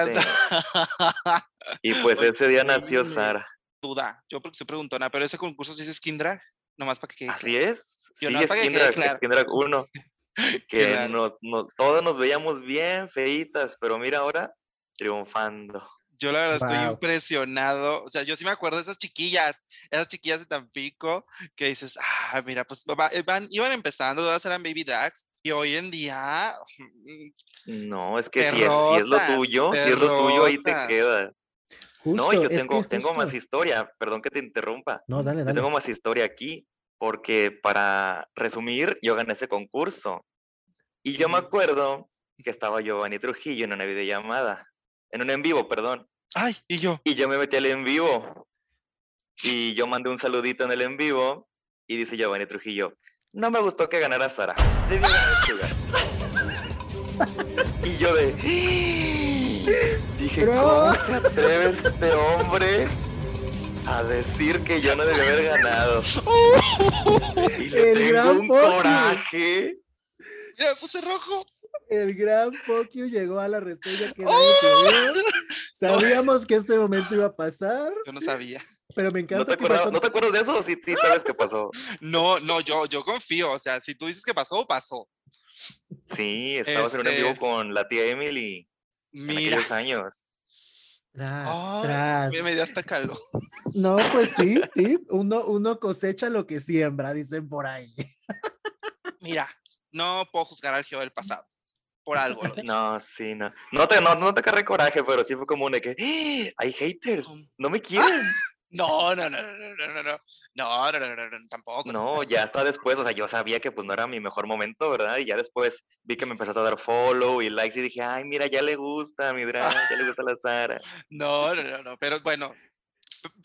y pues ese día nació Sara. Duda, yo porque se preguntona, pero ese concurso sí es Skin Drag, nomás para que Así es. sí, es Skin Drag, Skin Drag 1. Que todos nos veíamos bien feitas, pero mira ahora triunfando. Yo la verdad estoy impresionado. O sea, yo sí me acuerdo de esas chiquillas, esas chiquillas de Tampico, que dices, ah, mira, pues eh, van, iban empezando, todas eran baby drags, y hoy en día... Mm, no, es que si, es, lo tuyo, si es lo tuyo, ahí te quedas. no, yo tengo, tengo más historia, perdón que te interrumpa. No, dale, dale. Yo tengo más historia aquí, porque para resumir, yo gané ese concurso. Y yo me acuerdo que estaba Giovanni Trujillo en una videollamada, en un en vivo, perdón. Ay, ¿y yo? Y yo me metí al en vivo. Y yo mandé un saludito en el en vivo. Y dice Giovanni Trujillo, no me gustó que ganara Sara. Debió ganar y yo de... [GASPS] Dije, ¿cómo se atreve este hombre a decir que yo no debía haber ganado? [LAUGHS] y le el tengo un coraje. Ya me puse rojo. El gran fuck llegó a la reseña que ¡Oh! Sabíamos que este momento iba a pasar. Yo no sabía. Pero me encanta. ¿No te, acuerdas, ¿no te acuerdas de eso o sí, sabes qué pasó? [LAUGHS] No, no, yo, yo confío. O sea, si tú dices que pasó, pasó. Sí, estabas en un vivo este con la tía Emily. Mira. En aquellos años. Tras, tras. Me dio hasta calor. [LAUGHS] No, pues sí, sí. Uno, uno cosecha lo que siembra, dicen por ahí. [LAUGHS] Mira, no puedo juzgar al Geo del pasado por algo. No, sí, no. No te, no, no te carré coraje, pero sí fue como un de que ¡Ah! hay haters, no me quieren. No, no, no, no, no, no, no, no, no, no, no, no, tampoco. No, ya hasta después, o sea, yo sabía que pues no era mi mejor momento, ¿verdad? Y ya después vi que me empezaste a dar follow y likes y dije, ay, mira, ya le gusta mi drag, ya le gusta la Sara. No, no, no, no, pero bueno,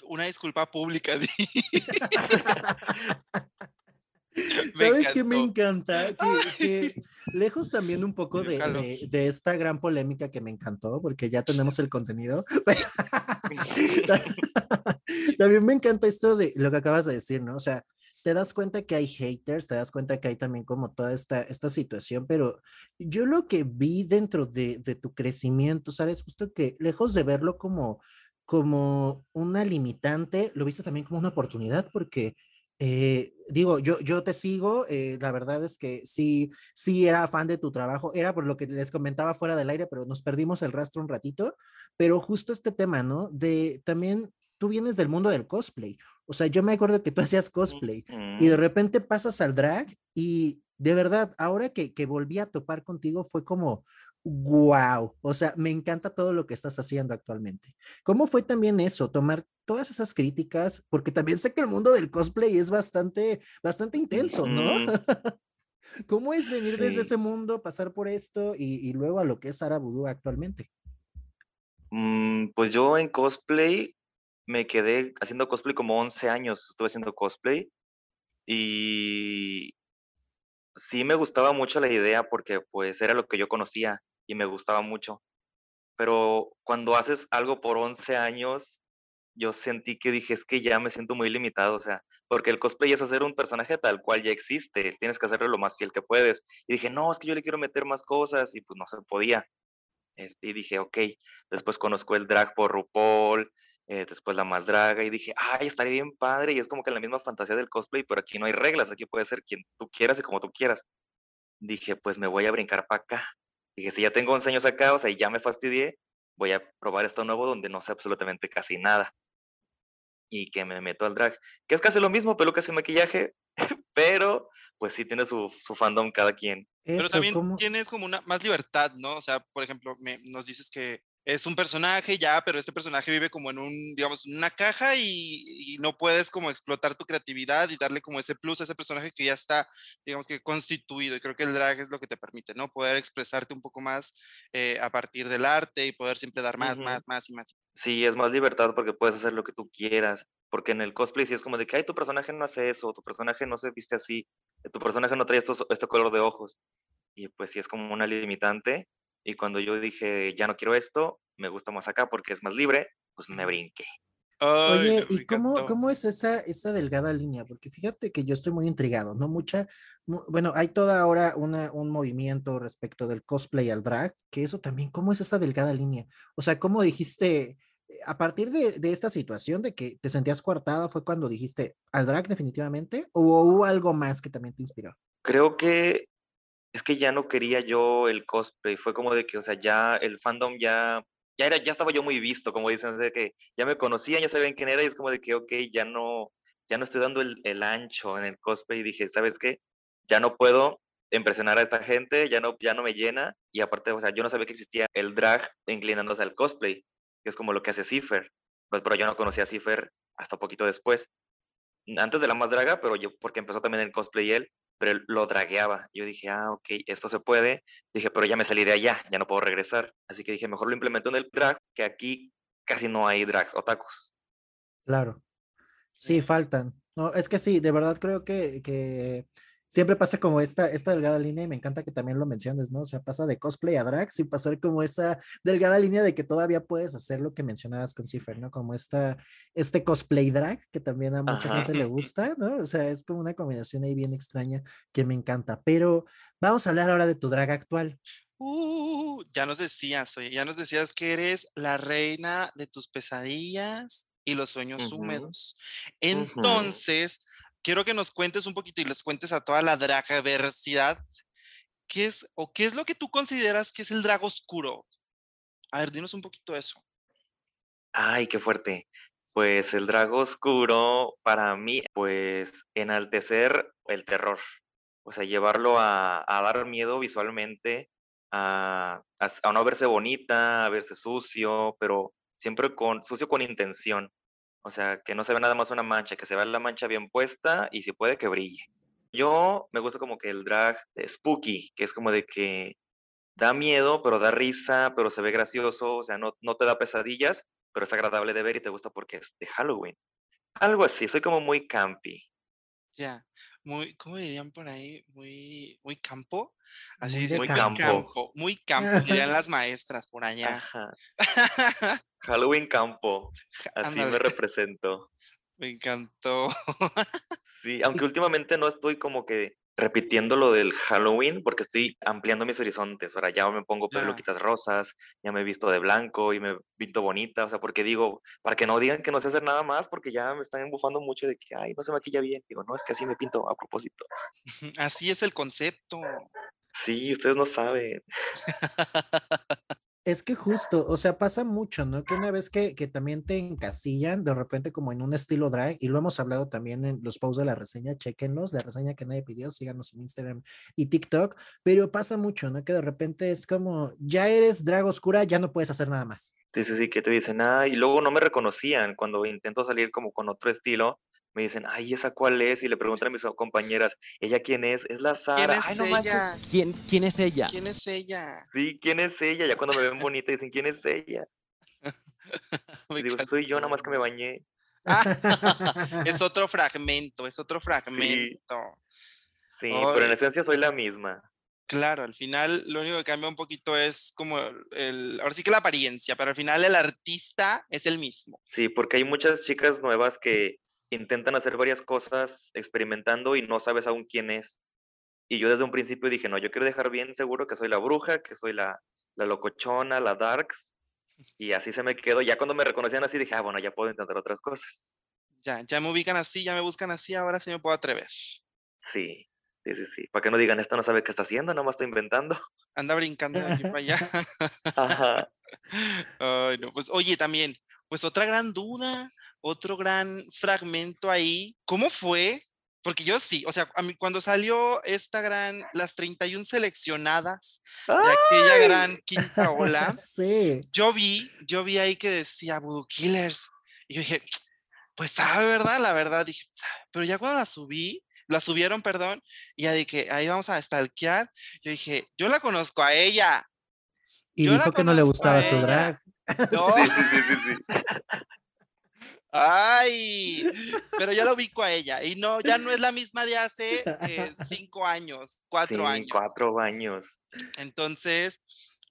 una disculpa pública. [LAUGHS] ¿Sabes qué me encanta? Que, lejos también un poco de, de, esta gran polémica que me encantó, porque ya [LAUGHS] tenemos el contenido. [LAUGHS] también me encanta esto de lo que acabas de decir, ¿no? O sea, te das cuenta que hay haters, te das cuenta que hay también como toda esta, esta situación, pero yo lo que vi dentro de, de tu crecimiento, ¿sabes? Justo que lejos de verlo como, como una limitante, lo viste también como una oportunidad, porque eh, digo, yo, yo te sigo, eh, la verdad es que sí, sí era fan de tu trabajo, era por lo que les comentaba fuera del aire, pero nos perdimos el rastro un ratito, pero justo este tema, ¿no? De también, tú vienes del mundo del cosplay, o sea, yo me acuerdo que tú [LAUGHS] hacías cosplay y de repente pasas al drag y de verdad, ahora que, que volví a topar contigo fue como, wow, o sea, me encanta todo lo que estás haciendo actualmente. ¿Cómo fue también eso, tomar todas esas críticas? Porque también sé que el mundo del cosplay es bastante, bastante intenso, ¿no? [LAUGHS] ¿Cómo es venir desde ese mundo, pasar por esto y, luego a lo que es Sara actualmente? Mm, pues yo en cosplay me quedé haciendo cosplay como 11 años, estuve haciendo cosplay y sí me gustaba mucho la idea porque pues era lo que yo conocía y me gustaba mucho. Pero cuando haces algo por 11 años, yo sentí que dije, es que ya me siento muy limitado, o sea, porque el cosplay es hacer un personaje tal cual ya existe, tienes que hacerlo lo más fiel que puedes. Y dije, no, es que yo le quiero meter más cosas y pues no se podía. Este, y dije, ok, después conozco el drag por RuPaul, eh, después la más draga y dije, ay, estaría bien padre y es como que la misma fantasía del cosplay, pero aquí no hay reglas, aquí puede ser quien tú quieras y como tú quieras. Dije, pues me voy a brincar para acá. Dije, si ya tengo 11 años acá, o sea, y ya me fastidié, voy a probar esto nuevo donde no sé absolutamente casi nada. Y que me meto al drag, que es casi lo mismo, pelucas y maquillaje, [LAUGHS] pero pues sí tiene su, su fandom cada quien. pero también tienes como una más libertad, ¿no? O sea, por ejemplo, me, nos dices que es un personaje ya, pero este personaje vive como en un, digamos, una caja y, no puedes como explotar tu creatividad y darle como ese plus a ese personaje que ya está, digamos que constituido. Y creo que el drag es lo que te permite, ¿no? Poder expresarte un poco más eh, a partir del arte y poder siempre dar más, más, más y más. Sí, es más libertad porque puedes hacer lo que tú quieras. Porque en el cosplay sí es como de que, ay, tu personaje no hace eso, tu personaje no se viste así, tu personaje no trae estos, este color de ojos. Y pues sí es como una limitante y cuando yo dije, ya no quiero esto, me gusta más acá porque es más libre, pues me brinqué. Oye, ¿y cómo, cómo, es esa, esa delgada línea? Porque fíjate que yo estoy muy intrigado, ¿no? Mucha, bueno, hay toda ahora una, un movimiento respecto del cosplay al drag, que eso también, ¿cómo es esa delgada línea? O sea, ¿cómo dijiste, a partir de, de esta situación de que te sentías coartada, fue cuando dijiste al drag definitivamente, o hubo algo más que también te inspiró? Creo que es que ya no quería yo el cosplay, fue como de que, o sea, ya el fandom ya, ya era, ya estaba yo muy visto, como dicen, de que ya me conocían, ya sabían quién era, y es como de que, ok, ya no, ya no estoy dando el, el ancho en el cosplay, y dije, ¿sabes qué? Ya no puedo impresionar a esta gente, ya no, ya no me llena, y aparte, o sea, yo no sabía que existía el drag inclinándose al cosplay, que es como lo que hace Cipher, pues, pero yo no conocía a Cipher hasta poquito después, antes de la más draga, pero yo, porque empezó también el cosplay él, pero lo dragueaba. Yo dije, ah, ok, esto se puede. Dije, pero ya me salí de allá, ya no puedo regresar. Así que dije, mejor lo implemento en el drag, que aquí casi no hay drags o tacos. Claro. Sí, faltan. No, es que sí, de verdad creo que, que siempre pasa como esta, esta delgada línea y me encanta que también lo menciones, ¿no? O sea, pasa de cosplay a drag sin pasar como esa delgada línea de que todavía puedes hacer lo que mencionabas con Cipher, ¿no? Como esta, este cosplay drag que también a mucha gente le [LAUGHS] gusta, ¿no? O sea, es como una combinación ahí bien extraña que me encanta. Pero vamos a hablar ahora de tu drag actual. Uh, ya nos decías, oye, ya nos decías que eres la reina de tus pesadillas y los sueños húmedos. Entonces, quiero que nos cuentes un poquito y les cuentes a toda la dragaversidad qué es o qué es lo que tú consideras que es el drago oscuro. A ver, dinos un poquito eso. Ay, qué fuerte. Pues el drago oscuro para mí, pues enaltecer el terror, o sea, llevarlo a, dar miedo visualmente, a, no verse bonita, a verse sucio, pero siempre con sucio con intención. O sea, que no se ve nada más una mancha, que se vea la mancha bien puesta y si puede que brille. Yo me gusta como que el drag spooky, que es como de que da miedo, pero da risa, pero se ve gracioso, o sea, no, no te da pesadillas, pero es agradable de ver y te gusta porque es de Halloween. Algo así, soy como muy campy. Ya, muy, ¿cómo dirían por ahí? Muy, muy campo. Así muy, muy campo. Muy campo, [LAUGHS] dirían las maestras por allá. [LAUGHS] Halloween campo, así me represento. Me encantó. sí, aunque últimamente no estoy como que repitiendo lo del Halloween porque estoy ampliando mis horizontes. Ahora ya me pongo peluquitas rosas, ya me he visto de blanco y me visto bonita, o sea, porque digo, para que no digan que no sé hacer nada más porque ya me están embufando mucho de que, ay, no se maquilla bien. Digo, no, es que así me pinto a propósito. Así es el concepto. Sí, ustedes no saben. [LAUGHS] [LAUGHS] Es que justo, o sea, pasa mucho, ¿no? Que una vez que, que, también te encasillan de repente como en un estilo drag, y lo hemos hablado también en los posts de la reseña, chequenlos, la reseña que nadie pidió, síganos en Instagram y TikTok, pero pasa mucho, ¿no? Que de repente es como, ya eres drag oscura, ya no puedes hacer nada más. Sí, sí, sí, que te dicen, ah, y luego no me reconocían cuando intento salir como con otro estilo, me dicen, ay, ¿esa cuál es? Y le preguntan a mis compañeras, ¿ella quién es? Es la Sara. ¿Quién es ella? ¿Quién, ¿Quién es ella? ¿Quién es ella? Sí, ¿quién es ella? Ya cuando me ven bonita dicen, ¿quién es ella? [LAUGHS] digo, soy yo, nada más que me bañé. [LAUGHS] es otro fragmento, es otro fragmento. Sí, pero en esencia soy la misma. Claro, al final lo único que cambia un poquito es como el, ahora sí que la apariencia, pero al final el artista es el mismo. Sí, porque hay muchas chicas nuevas que intentan hacer varias cosas experimentando y no sabes aún quién es. Y yo desde un principio dije, no, yo quiero dejar bien seguro que soy la bruja, que soy la, la locochona, la darks. Y así se me quedó. Ya cuando me reconocían así dije, ah, bueno, ya puedo intentar otras cosas. Ya, ya me ubican así, ya me buscan así, ahora sí me puedo atrever. Sí, sí, sí, sí. Para que no digan, esto no sabe qué está haciendo, nada más está inventando. [LAUGHS] Anda brincando de aquí para allá. [LAUGHS] Ajá. [LAUGHS] Ay, no, pues oye, también, pues otra gran duda otro gran fragmento ahí. ¿Cómo fue? Porque yo sí, o sea, a mí cuando salió esta gran, las 31 seleccionadas de aquella gran quinta ola, [LAUGHS] sí. yo vi, yo vi ahí que decía Voodoo Killers. Y yo dije, pues sabe, ¿verdad? La verdad, dije, pero ya cuando la subí, la subieron, perdón, y ya dije, ahí vamos a stalkear, yo dije, yo la conozco a ella. Y dijo que no le gustaba su drag. No. [LAUGHS] [LAUGHS] Sí, sí, sí, sí. Ay, pero ya lo ubico a ella y no, ya no es la misma de hace eh, [LAUGHS] cinco años, cuatro años. Cuatro años. Entonces,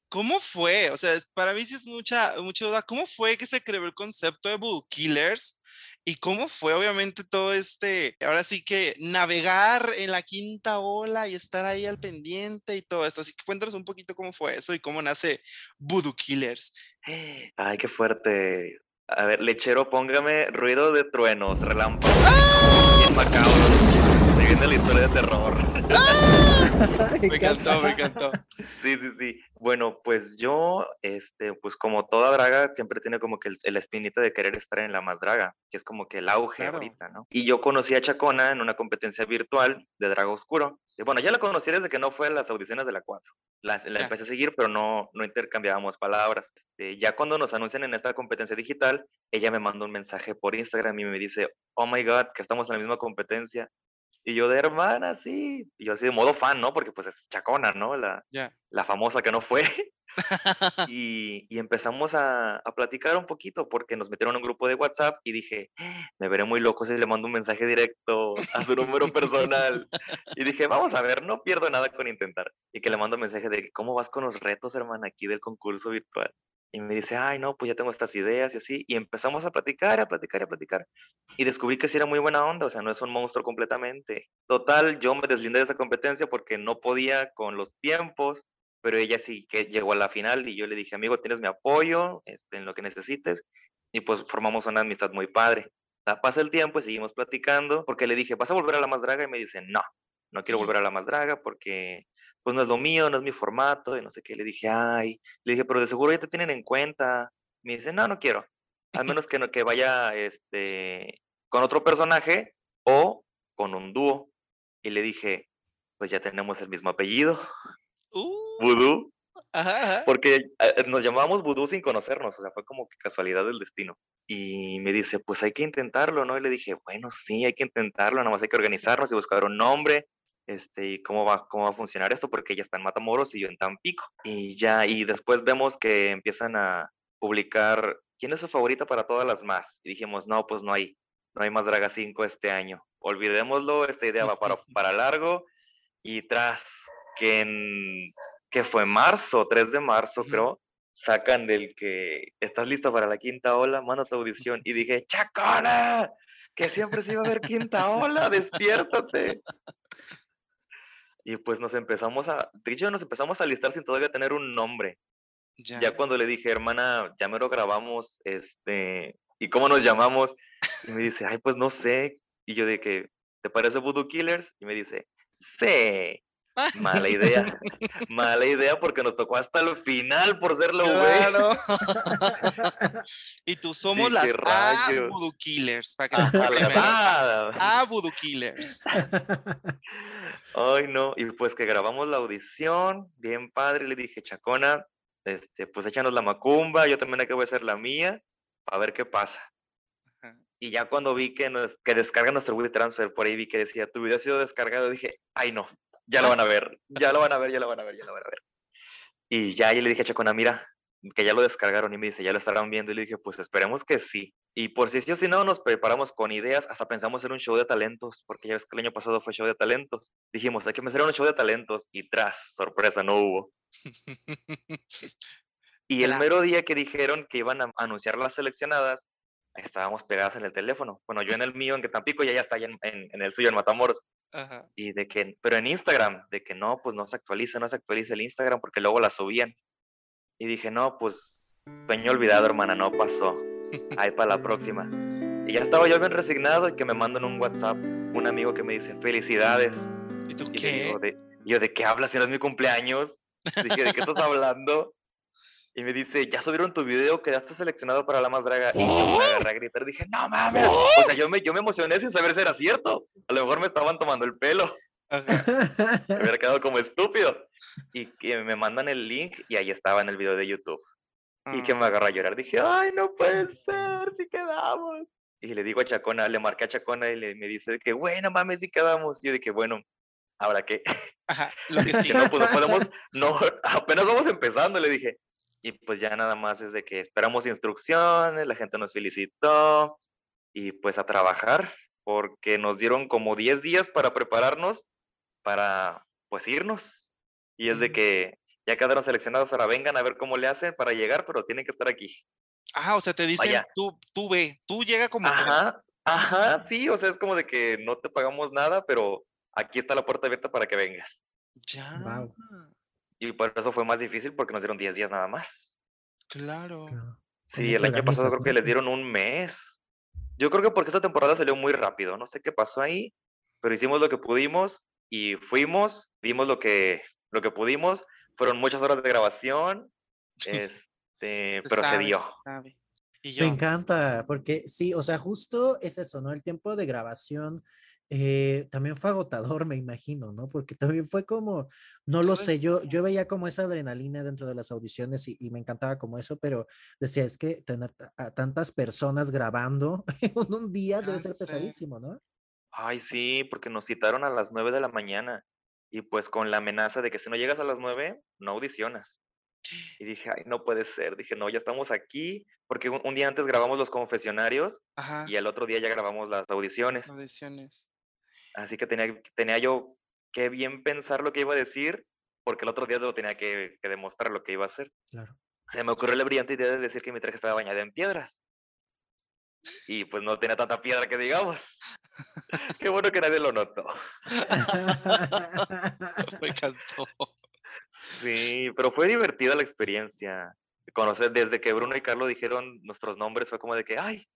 ¿cómo fue? O sea, para mí sí es mucha, mucha duda. ¿Cómo fue que se creó el concepto de Voodoo Killers? ¿Y cómo fue, obviamente, todo este, ahora sí que navegar en la quinta ola y estar ahí al pendiente y todo esto? Así que cuéntanos un poquito cómo fue eso y cómo nace Voodoo Killers. [GASPS] Ay, qué fuerte. A ver, lechero, póngame ruido de truenos, relámpagos. ¡Ah! Bien macabro. Se viene la historia de terror. ¡Ah! [LAUGHS] me encantó, me encantó. Sí, sí, sí. Bueno, pues yo, este, pues como toda draga, siempre tiene como que el, espinita de querer estar en la más draga, que es como que el auge ahorita, ¿no? Y yo conocí a Chacona en una competencia virtual de Draga Oscuro. Y bueno, ya la conocí desde que no fue a las audiciones de la 4. La, empecé a seguir, pero no, no intercambiábamos palabras. Este, ya cuando nos anuncian en esta competencia digital, ella me manda un mensaje por Instagram y me dice, oh my God, que estamos en la misma competencia. Y yo de hermana, sí. Y yo así de modo fan, ¿no? Porque pues es chacona, ¿no? La, la famosa que no fue. y, y, empezamos a, a, platicar un poquito porque nos metieron en un grupo de WhatsApp y dije, me veré muy loco si le mando un mensaje directo a su número personal. y dije, vamos a ver, no pierdo nada con intentar. Y que le mando un mensaje de, ¿cómo vas con los retos, hermana, aquí del concurso virtual? Y me dice, ay, no, pues ya tengo estas ideas y así. Y empezamos a platicar, a platicar, a platicar. Y descubrí que sí era muy buena onda, o sea, no es un monstruo completamente. Total, yo me deslindé de esa competencia porque no podía con los tiempos, pero ella sí que llegó a la final y yo le dije, amigo, tienes mi apoyo este, en lo que necesites. Y pues formamos una amistad muy padre. pasa el tiempo y seguimos platicando, porque le dije, ¿vas a volver a la más draga? Y me dice, no, no quiero volver a la más draga porque pues no es lo mío, no es mi formato, y no sé qué. Le dije, ay, le dije, pero de seguro ya te tienen en cuenta. Me dice, no, no quiero. Al [LAUGHS] menos que, no, que vaya este, con otro personaje o con un dúo. Y le dije, pues ya tenemos el mismo apellido. Uh, Voodoo. Porque eh, nos llamábamos vudú sin conocernos, o sea, fue como que casualidad del destino. Y me dice, pues hay que intentarlo, ¿no? Y le dije, bueno, sí, hay que intentarlo, nada más hay que organizarnos y buscar un nombre, este, y cómo va, cómo va a funcionar esto, porque ella está en Matamoros y yo en Tampico. Y ya, y después vemos que empiezan a publicar, ¿quién es su favorita para todas las más? Y dijimos, no, pues no hay, no hay más Draga 5 este año. Olvidémoslo, esta idea va para, [LAUGHS] para largo. Y tras que en, que fue marzo, 3 de marzo creo, sacan del que estás listo para la quinta ola, manda tu audición. Y dije, ¡Chacona! Que siempre se iba a ver quinta ola, despiértate. [LAUGHS] Y pues nos empezamos a, de hecho nos empezamos a listar sin todavía tener un nombre. Ya. cuando le dije, hermana, ya me lo grabamos, este, ¿y cómo nos llamamos? Y me dice, ay, pues no sé. Y yo de que, ¿te parece Voodoo Killers? Y me dice, sí. Mala idea. [LAUGHS] Mala idea porque nos tocó hasta el final por ser la claro. [LAUGHS] y tú somos las A Voodoo Killers. Para que a Voodoo Killers. [LAUGHS] Ay, no. Y pues que grabamos la audición, bien padre. Le dije, Chacona, este, pues échanos la macumba. Yo también acabo de hacer la mía. A ver qué pasa. Y ya cuando vi que, nos, que descarga nuestro WeTransfer, por ahí vi que decía, tu video ha sido descargado, dije, ay no, ya lo van a ver, ya lo van a ver, ya lo van a ver, ya lo van a ver. Y ya ahí le dije a Chacona, mira, que ya lo descargaron y me dice, ya lo estarán viendo. Y le dije, pues esperemos que sí. Y por si sí o si no, nos preparamos con ideas, hasta pensamos en un show de talentos, porque ya ves que el año pasado fue show de talentos. Dijimos, hay que hacer un show de talentos y tras, sorpresa, no hubo. y el mero día que dijeron que iban a anunciar las seleccionadas, estábamos pegadas en el teléfono. Bueno, yo en el mío, en que Tampico, y ella está en, en, el suyo, en Matamoros. Y de que, pero en Instagram, de que no, pues no se actualiza, no se actualiza el Instagram porque luego la subían. Y dije, no, pues sueño olvidado, hermana, no pasó. Ahí para la próxima. Y ya estaba yo bien resignado y que me mandan un WhatsApp un amigo que me dice, felicidades. ¿Y tú qué? Yo de, yo, ¿de qué hablas si no es mi cumpleaños? Dije, ¿de qué estás hablando? y me dice, ya subieron tu video, quedaste seleccionado para la más draga. Y yo me agarré a gritar, dije, no mames. O sea, yo me, yo me emocioné sin saber si era cierto. A lo mejor me estaban tomando el pelo. me hubiera quedado como estúpido. Y que me mandan el link y ahí estaba en el video de YouTube. Y que me ah. agarró a llorar. Dije, ay, no puede ser, si quedamos. Y le digo a Chacona, le marqué a Chacona y le, me dice que, bueno, mames, si quedamos. Y yo dije, bueno, ¿ahora qué? Ajá, [LAUGHS] lo que sí. no, pues no podemos, [LAUGHS] no, apenas vamos empezando, le dije y pues ya nada más es de que esperamos instrucciones, la gente nos felicitó y pues a trabajar porque nos dieron como 10 días para prepararnos para pues irnos. Y es de que ya quedaron seleccionados, ahora vengan a ver cómo le hacen para llegar, pero tienen que estar aquí. Ah, o sea, te dicen, tú, tú ve, tú llega como... Ajá, ajá, sí, o sea, es como de que no te pagamos nada, pero aquí está la puerta abierta para que vengas. Ya. Y por eso fue más difícil porque nos dieron 10 días nada más. Claro. Sí, el año pasado creo que les dieron un mes. Yo creo que porque esta temporada salió muy rápido. No sé qué pasó ahí, pero hicimos lo que pudimos y fuimos, dimos lo que, lo que pudimos. Fueron muchas horas de grabación, [LAUGHS] este, pero se dio. Me encanta, porque sí, o sea, justo es eso, ¿no? El tiempo de grabación eh, también fue agotador, me imagino, ¿no? Porque también fue como, no lo sé, yo, yo veía como esa adrenalina dentro de las audiciones y, me encantaba como eso, pero decía, es que tener a tantas personas grabando [LAUGHS] en un día debe ser pesadísimo, ¿no? Ay, sí, porque nos citaron a las nueve de la mañana y pues con la amenaza de que si no llegas a las nueve, no audicionas. Y dije, ay, no puede ser. Dije, no, ya estamos aquí, porque un, día antes grabamos los confesionarios y el otro día ya grabamos las audiciones. Audiciones. Así que tenía, tenía yo que bien pensar lo que iba a decir, porque el otro día lo tenía que, demostrar lo que iba a hacer. Claro. Se me ocurrió la brillante idea de decir que mi traje estaba bañado en piedras. Y pues no tenía tanta piedra que digamos. [LAUGHS] Qué bueno que nadie lo notó. [LAUGHS] me encantó. Sí, pero fue divertida la experiencia. Conocer desde que Bruno y Carlos dijeron nuestros nombres fue como de que, ay,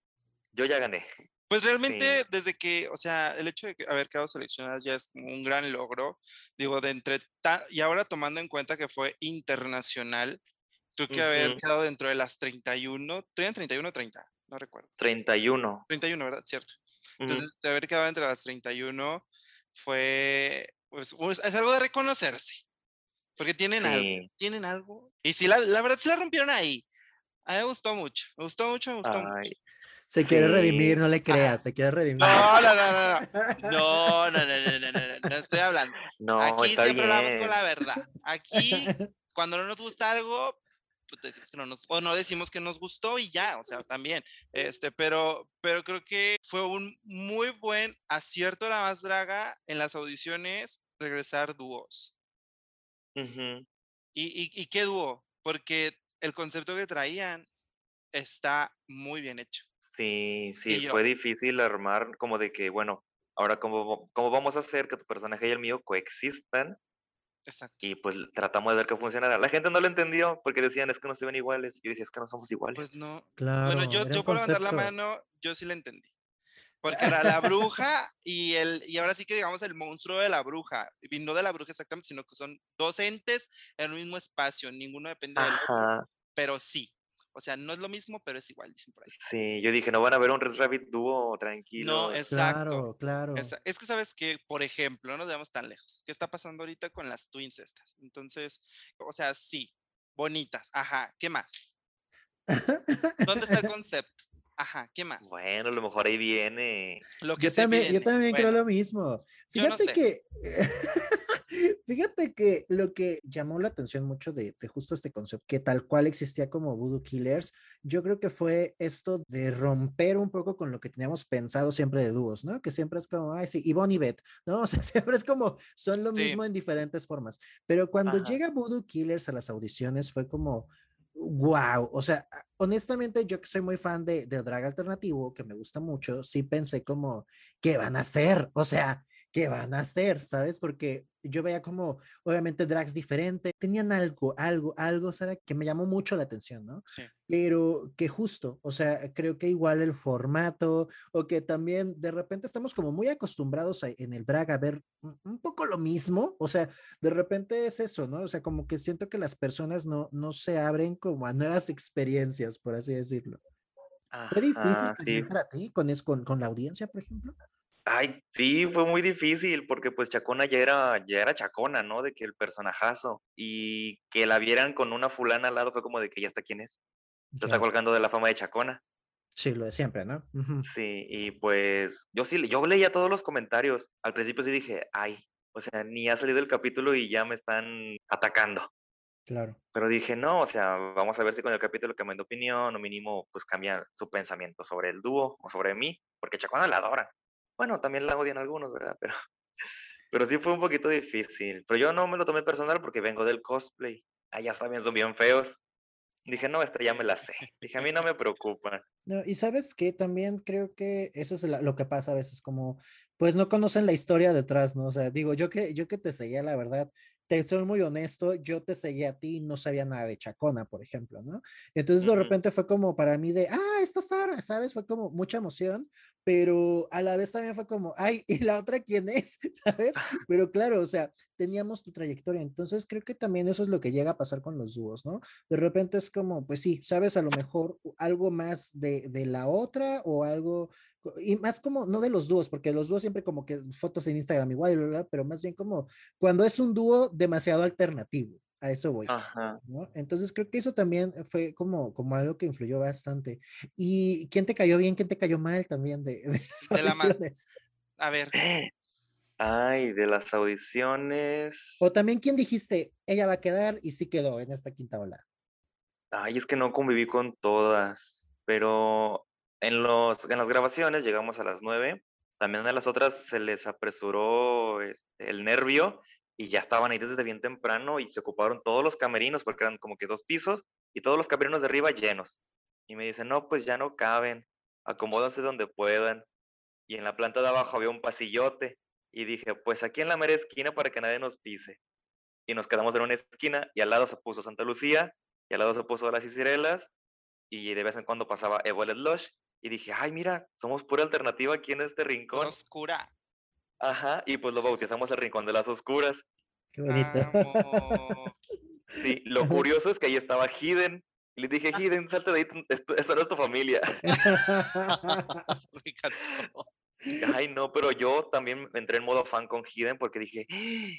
yo ya gané. Pues realmente desde que, o sea, el hecho de haber quedado seleccionadas ya es como un gran logro. Digo, de entre y ahora tomando en cuenta que fue internacional, creo que haber quedado dentro de las 31, ¿tenían 31 o 30? No recuerdo. 31. 31, ¿verdad? Cierto. Entonces, de haber quedado entre las 31 fue, pues, es algo de reconocerse. Porque tienen algo, tienen algo. Y sí, la, la verdad, sí la rompieron ahí. A mí me gustó mucho, me gustó mucho, me gustó mucho. Se quiere redimir, no le creas, se quiere redimir. No, no, no, no. No, no, no, no, no, no, no, estoy hablando. No, Aquí siempre hablamos con la verdad. Aquí, cuando no nos gusta algo, pues decimos que no nos, o no decimos que nos gustó y ya, o sea, también. Este, pero, pero creo que fue un muy buen acierto la más draga en las audiciones regresar dúos. ¿Y, y, ¿Y qué dúo? Porque el concepto que traían está muy bien hecho. Sí, sí, fue difícil armar como de que, bueno, ahora cómo, cómo vamos a hacer que tu personaje y el mío coexistan. Exacto. Y pues tratamos de ver que funcionara. La gente no lo entendió porque decían es que no se ven iguales. Y decía es que no somos iguales. Pues no. Claro. Bueno, yo, yo por levantar la mano, yo sí la entendí. Porque era la [LAUGHS] bruja y el, y ahora sí que digamos el monstruo de la bruja. Y no de la bruja exactamente, sino que son dos entes en un mismo espacio. Ninguno depende del otro. Pero sí, o sea, no es lo mismo, pero es igual, dicen por ahí. Sí, yo dije, no van a ver un Red Rabbit dúo tranquilo. No, exacto. Claro, claro. Es, que sabes que, por ejemplo, no nos veamos tan lejos. ¿Qué está pasando ahorita con las twins estas? Entonces, o sea, sí, bonitas. Ajá, ¿qué más? ¿Dónde está el [LAUGHS] concepto? Ajá, ¿qué más? Bueno, a lo mejor ahí viene. Lo que yo, también, yo también creo lo mismo. Fíjate que [LAUGHS] Fíjate que lo que llamó la atención mucho de, justo este concepto, que tal cual existía como Voodoo Killers, yo creo que fue esto de romper un poco con lo que teníamos pensado siempre de dúos, ¿no? Que siempre es como, ay, sí, Ivonne y Beth, ¿no? [LAUGHS] O sea, siempre es como, son lo mismo en diferentes formas. Pero cuando llega Voodoo Killers a las audiciones fue como, wow, o sea, honestamente yo que soy muy fan de, de drag alternativo, que me gusta mucho, sí pensé como, ¿qué van a hacer? O sea, ¿qué van a hacer? ¿Sabes? Porque yo veía como, obviamente, drags diferentes, tenían algo, algo, algo, Sara, que me llamó mucho la atención, ¿no? Sí. Pero que justo, o sea, creo que igual el formato, o que también de repente estamos como muy acostumbrados en el drag a ver un poco lo mismo, o sea, de repente es eso, ¿no? O sea, como que siento que las personas no, no se abren como a nuevas experiencias, por así decirlo. ¿Fue difícil para ti con, con, con la audiencia, por ejemplo? Ay, sí, fue muy difícil porque pues Chacona ya era, ya era Chacona, ¿no? De que el personajazo y que la vieran con una fulana al lado fue como de que ya está quién es. Se está colgando de la fama de Chacona. Sí, lo de siempre, ¿no? Sí, y pues yo sí, yo leía todos los comentarios. Al principio sí dije, ay, o sea, ni ha salido el capítulo y ya me están atacando. Claro. Pero dije, no, o sea, vamos a ver si con el capítulo cambia de opinión o mínimo pues cambia su pensamiento sobre el dúo o sobre mí, porque Chacona la adora. Bueno, también la odian algunos, ¿verdad? Pero, pero sí fue un poquito difícil. Pero yo no me lo tomé personal porque vengo del cosplay. Allá también son bien feos. Dije, no, esta ya me la sé. Dije, a mí no me preocupa. No, y sabes que también creo que eso es lo que pasa a veces, como, pues no conocen la historia detrás, ¿no? O sea, digo, yo que, yo que te seguía, la verdad, te soy muy honesto, yo te seguía a ti y no sabía nada de Chacona, por ejemplo, ¿no? Entonces de repente fue como para mí de, ah, esta Sara, ¿sabes? Fue como mucha emoción, pero a la vez también fue como, ay, [LAUGHS] ¿y la otra quién es? ¿Sabes? [LAUGHS] Pero claro, o sea, teníamos tu trayectoria, entonces creo que también eso es lo que llega a pasar con los dúos, ¿no? De repente es como, pues sí, ¿sabes? A lo mejor algo más de, de la otra o algo y más como, no de los dúos, porque los dúos siempre como que fotos en Instagram igual, pero más bien como cuando es un dúo demasiado alternativo, a eso voy. ¿no? Entonces creo que eso también fue como, como algo que influyó bastante. ¿Y quién te cayó bien, quién te cayó mal también de, de, la A ver. [CLEARS THROAT] Ay, de las audiciones. O también quién dijiste, ella va a quedar y sí quedó en esta quinta ola. Ay, es que no conviví con todas, pero en, los, en las grabaciones llegamos a las 9. También a las otras se les apresuró este, el nervio y ya estaban ahí desde bien temprano y se ocuparon todos los camerinos porque eran como que dos pisos y todos los camerinos de arriba llenos. Y me dicen, no, pues ya no caben, acomódanse donde puedan. Y en la planta de abajo había un pasillote y dije, pues aquí en la mera esquina para que nadie nos pise. Y nos quedamos en una esquina y al lado se puso Santa Lucía y al lado se puso las Cicirelas y de vez en cuando pasaba Evo Lush y dije, ay, mira, somos pura alternativa aquí en este rincón. Oscura. Ajá, y pues lo bautizamos el Rincón de las Oscuras. Qué bonito. sí, [LAUGHS] lo curioso es que ahí estaba Hidden. Y le dije, Hidden, salte de ahí, esta no es tu familia. [LAUGHS] [LAUGHS] Ay, no, pero yo también entré en modo fan con Hidden porque dije,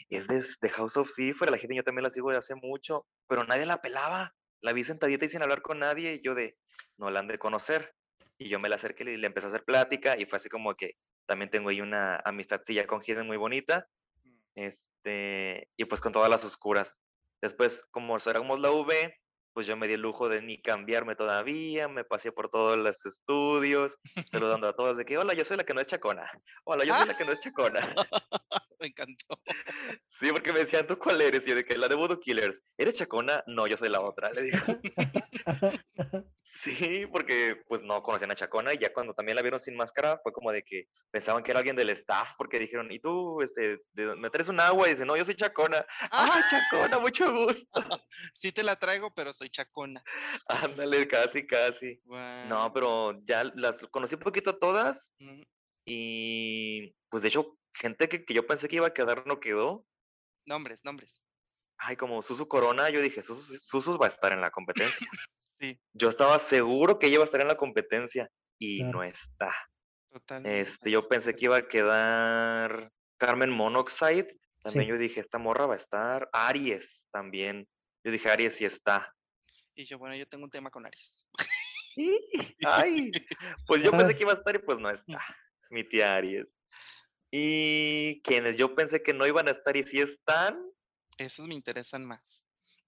es de, House of Cipher, la Hidden yo también la sigo de hace mucho, pero nadie la pelaba. La vi sentadita y sin hablar con nadie y yo de, no la han de conocer. Y yo me la acerqué y le empecé a hacer plática y fue así como que también tengo ahí una amistadcilla con Hidden muy bonita. Mm. Este, y pues con todas las oscuras. Después, como éramos la V, pues yo me di el lujo de ni cambiarme todavía, me pasé por todos los estudios, saludando a todos de que, hola, yo soy la que no es chacona, hola, yo soy la que no es chacona. [LAUGHS] me encantó. Sí, porque me decían, ¿tú cuál eres? Y yo de que la de Voodoo Killers, ¿eres chacona? No, yo soy la otra, le digo. [LAUGHS] Sí, porque pues no conocían a Chacona y ya cuando también la vieron sin máscara fue como de que pensaban que era alguien del staff porque dijeron, ¿y tú este, me traes un agua? Y dice, no, yo soy Chacona. [LAUGHS] ¡Ah, Chacona! Mucho gusto. [LAUGHS] Sí te la traigo, pero soy Chacona. [LAUGHS] Ándale, casi, casi. No, pero ya las conocí un poquito todas y pues de hecho gente que, que yo pensé que iba a quedar no quedó. Nombres, nombres. Ay, como Susu Corona, yo dije, Susu, Susu va a estar en la competencia. Yo estaba seguro que ella iba a estar en la competencia y no está. Totalmente. Este, yo pensé que iba a quedar Carmen Monoxide. También yo dije, esta morra va a estar. Aries también. Yo dije, Aries sí está. Y yo, bueno, yo tengo un tema con Aries. Sí. [LAUGHS] Ay. Pues yo pensé que iba a estar y pues no está. Mi tía Aries. Y quienes yo pensé que no iban a estar y sí están. Esos me interesan más.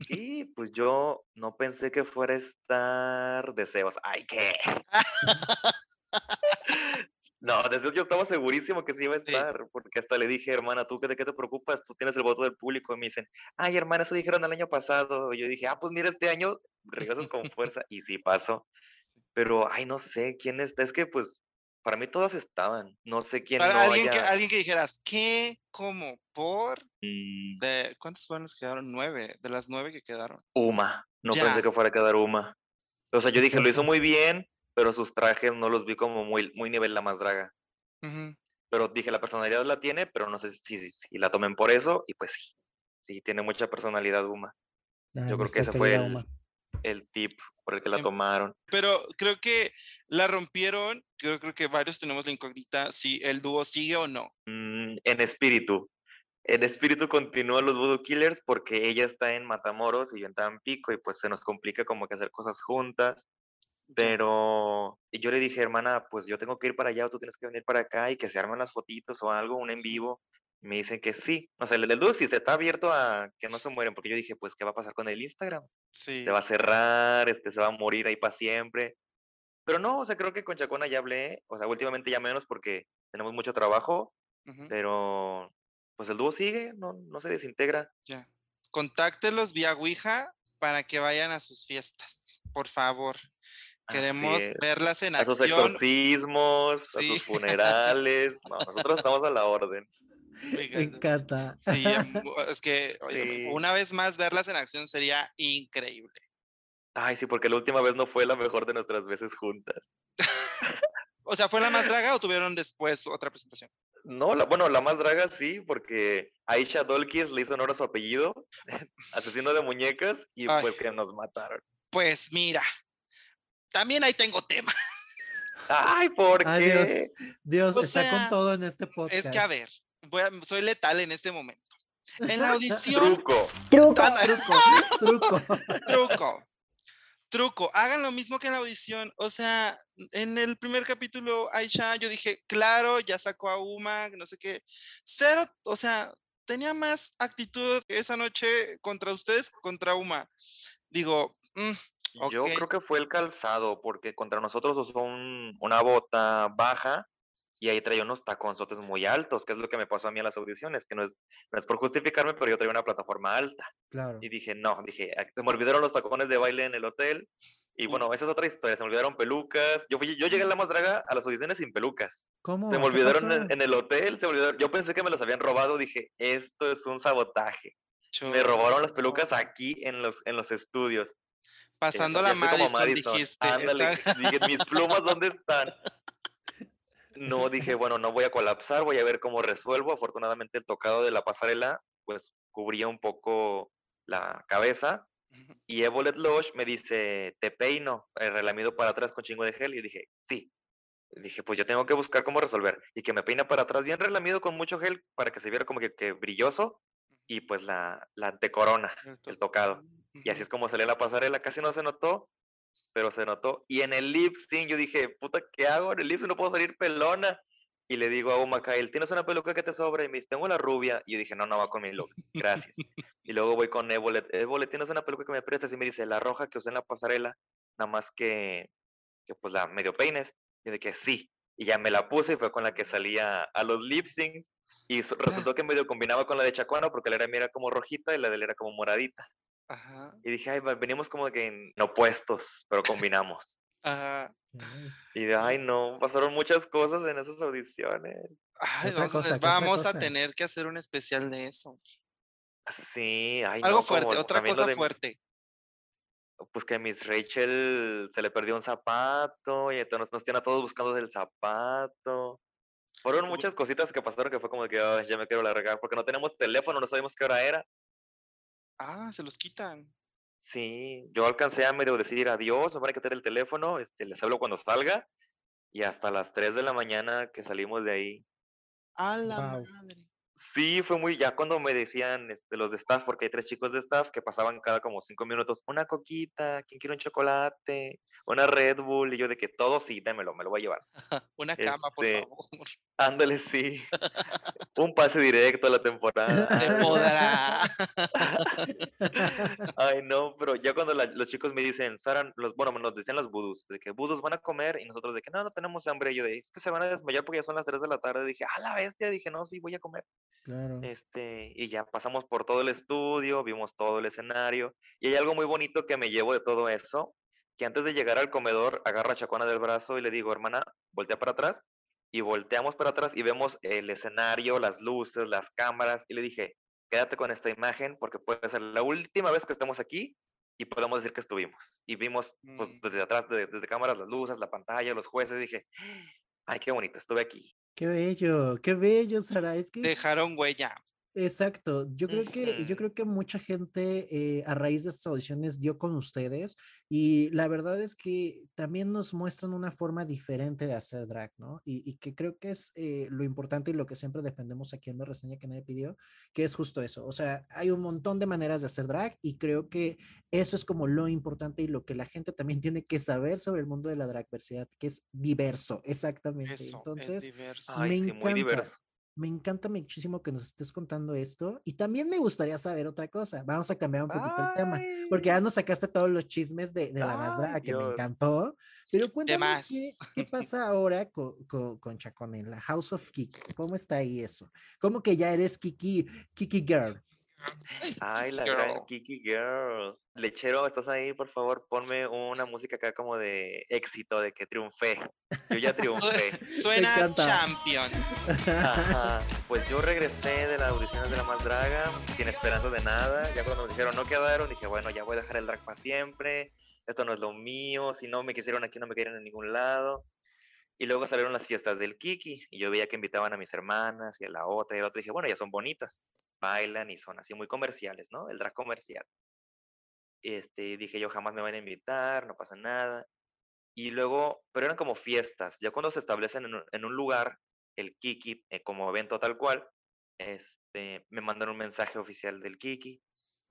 Y pues yo no pensé que fuera a estar deseos. ¡Ay, qué! [LAUGHS] no, deseos yo estaba segurísimo que sí iba a estar, porque hasta le dije, hermana, ¿tú de qué te preocupas? Tú tienes el voto del público. Y me dicen, ay, hermana, eso dijeron el año pasado. Y yo dije, ah, pues mira, este año regresas con fuerza. Y sí pasó. [LAUGHS] Pero, ay, no sé quién está. Es que, pues, para mí todas estaban. No sé quién Para alguien, que, alguien que dijeras, ¿qué? ¿Cómo? ¿Por? Mm. De, ¿Cuántas fueron las que quedaron? Nueve. De las nueve que quedaron. Uma. No pensé que fuera a quedar Uma. O sea, yo dije, lo hizo [LAUGHS] muy bien, pero sus trajes no los vi como muy, muy nivel la más draga. Pero dije, la personalidad la tiene, pero no sé si, si, la tomen por eso. Y pues sí. Sí, tiene mucha personalidad Uma. yo creo que ese fue el, el tip por el que la em, tomaron. Pero creo que la rompieron, creo, creo que varios tenemos la incógnita si el dúo sigue o no. Mm, en espíritu. En espíritu continúan los Voodoo Killers porque ella está en Matamoros y yo en Tampico y pues se nos complica como que hacer cosas juntas. Pero yo le dije, hermana, pues yo tengo que ir para allá o tú tienes que venir para acá y que se armen las fotitos o algo, un en vivo me dicen que sí. O sea, el Dux está abierto a que no se mueren, porque yo dije, pues, ¿qué va a pasar con el Instagram? Sí. Se va a cerrar, este, se va a morir ahí para siempre. Pero no, o sea, creo que con Chacona ya hablé, o sea, últimamente ya menos porque tenemos mucho trabajo, pero pues el dúo sigue, no, no se desintegra. Ya. Contáctelos vía Ouija para que vayan a sus fiestas, por favor. Queremos verlas en acción. A sus exorcismos, a sus funerales. No, nosotros estamos a la orden. Me encanta. Sí, [LAUGHS] es que una vez más verlas en acción sería increíble. Ay, sí, porque la última vez no fue la mejor de nuestras veces juntas. [LAUGHS] o sea, ¿fue la más draga o tuvieron después otra presentación? No, la, bueno, la más draga sí, porque Aisha Dolkis le hizo honor a su apellido, [LAUGHS] asesino de muñecas, y pues que nos mataron. Pues mira, también ahí tengo tema. Ay, ¿por qué? Dios, está con todo en este podcast. Es que a ver, soy letal en este momento. En la [LAUGHS] audición. Truco. [LAUGHS] Truco. truco. truco. Truco. Hagan lo mismo que en la audición. O sea, en el primer capítulo, Aisha, yo dije, claro, ya sacó a Uma, no sé qué. Cero, o sea, tenía más actitud esa noche contra ustedes contra Uma. Digo, mm, Yo creo que fue el calzado, porque contra nosotros usó una bota baja y ahí traía unos taconzotes muy altos, que es lo que me pasó a mí en las audiciones, que no es, no es por justificarme, pero yo traía una plataforma alta. Claro. Y dije, no, dije, se me olvidaron los tacones de baile en el hotel. Y bueno, esa es otra historia, se me olvidaron pelucas. Yo, yo llegué a la más draga a las audiciones sin pelucas. ¿Cómo? Se me olvidaron en, el hotel, se me olvidaron. Yo pensé que me las habían robado, dije, esto es un sabotaje. Me robaron las pelucas aquí en los, en los estudios. Pasando la Madison, dijiste. Ándale, dije, mis plumas, ¿dónde están? [LAUGHS] no dije, bueno, no voy a colapsar, voy a ver cómo resuelvo. Afortunadamente el tocado de la pasarela, pues cubría un poco la cabeza. Y Evolet Lodge me dice, te peino, el relamido para atrás con chingo de gel. Y dije, sí. dije, pues yo tengo que buscar cómo resolver. Y que me peina para atrás bien relamido con mucho gel para que se viera como que, que brilloso. Y pues la, la antecorona, el tocado. Y así es como salía la pasarela. Casi no se notó, pero se notó. Y en el lip sync yo dije, puta, ¿qué hago? En el lip sync no puedo salir pelona. Y le digo a Uma Kyle, ¿tienes una peluca que te sobra? Y me dice, tengo la rubia. Y yo dije, no, no va con mi look. Gracias. [LAUGHS] y luego voy con Ebolet. Ebolet, ¿tienes una peluca que me prestas? Y me dice, la roja que usé en la pasarela, nada más que, que pues la medio peines. Y de que sí. Y ya me la puse y fue con la que salía a los lip syncs. Y resultó que medio combinaba con la de Chacuano porque la era como rojita y la de él era como moradita. Ajá. Y dije, ay, venimos como que en opuestos, pero combinamos. Ajá. Y de, ay, no, pasaron muchas cosas en esas audiciones. Ay, vamos, a tener que hacer un especial de eso. Sí, ay, Algo fuerte, otra cosa fuerte. Pues que Miss Rachel se le perdió un zapato y entonces nos tiene a todos buscando el zapato. Fueron muchas cositas que pasaron que fue como que ya me quiero largar porque no tenemos teléfono, no sabemos qué hora era. Ah, se los quitan. Sí, yo alcancé a medio decir adiós, me van a quitar el teléfono, este, les hablo cuando salga, y hasta las 3 de la mañana que salimos de ahí. A la madre. Sí, fue muy, ya cuando me decían este, los de staff, porque hay tres chicos de staff que pasaban cada como cinco minutos, una coquita, ¿quién quiere un chocolate? Una Red Bull, y yo de que todo sí, démelo, me lo voy a llevar. [LAUGHS] una cama, por este, favor. [LAUGHS] Ándale, sí. [LAUGHS] un pase directo a la temporada. Se podrá. Ay, no, pero ya cuando los chicos me dicen, Sara, los, bueno, nos decían los budos, de que budos van a comer, y nosotros de que no, no tenemos hambre, y yo de, es que se van a desmayar porque ya son las 3 de la tarde, dije, a la bestia, dije, no, sí, voy a comer. Claro. Este, y ya pasamos por todo el estudio, vimos todo el escenario, y hay algo muy bonito que me llevo de todo eso, que antes de llegar al comedor, agarro a Chacona del brazo y le digo, hermana, voltea para atrás, y volteamos para atrás y vemos el escenario, las luces, las cámaras, y le dije, quédate con esta imagen porque puede ser la última vez que estemos aquí y podemos decir que estuvimos. Y vimos pues, mm. desde atrás, desde, desde cámaras, las luces, la pantalla, los jueces, dije, ay, qué bonito, estuve aquí. Qué bello, qué bello, Sara. Es que dejaron huella. Exacto, yo creo que, yo creo que mucha gente eh, a raíz de estas audiciones dio con ustedes y la verdad es que también nos muestran una forma diferente de hacer drag, ¿no? Y, que creo que es eh, lo importante y lo que siempre defendemos aquí en la reseña que nadie pidió, que es justo eso. O sea, hay un montón de maneras de hacer drag y creo que eso es como lo importante y lo que la gente también [LAUGHS] tiene que saber sobre el mundo de la dragversidad, que es diverso, exactamente. Entonces, me encanta. Me encanta muchísimo que nos estés contando esto y también me gustaría saber otra cosa. Vamos a cambiar un poquito el tema, porque ya nos sacaste todos los chismes de, la Nasdra, que me encantó. Pero cuéntanos qué, [LAUGHS] qué, pasa ahora con, con, Chacón en la House of Kiki. ¿Cómo está ahí eso? ¿Cómo que ya eres Kiki, Kiki Girl? Ay, la gran Kiki Girl. Lechero, ¿estás ahí? Por favor, ponme una música acá como de éxito, de que triunfé. Yo ya [LAUGHS] triunfé. Suena champion. Pues yo regresé de las audiciones de La Más Draga, sin esperanza de nada. Ya cuando me dijeron no quedaron, dije, bueno, ya voy a dejar el drag para siempre. Esto no es lo mío. Si no me quisieron aquí, no me quieren en ningún lado. Y luego salieron las fiestas del Kiki y yo veía que invitaban a mis hermanas y a la otra y a la otra. Y dije, bueno, ya son bonitas bailan y son así muy comerciales, ¿no? El drag comercial. Este, dije yo jamás me van a invitar, no pasa nada. Y luego, pero eran como fiestas, ya cuando se establecen en un, lugar, el Kiki, eh, como evento tal cual, este, me mandan un mensaje oficial del Kiki.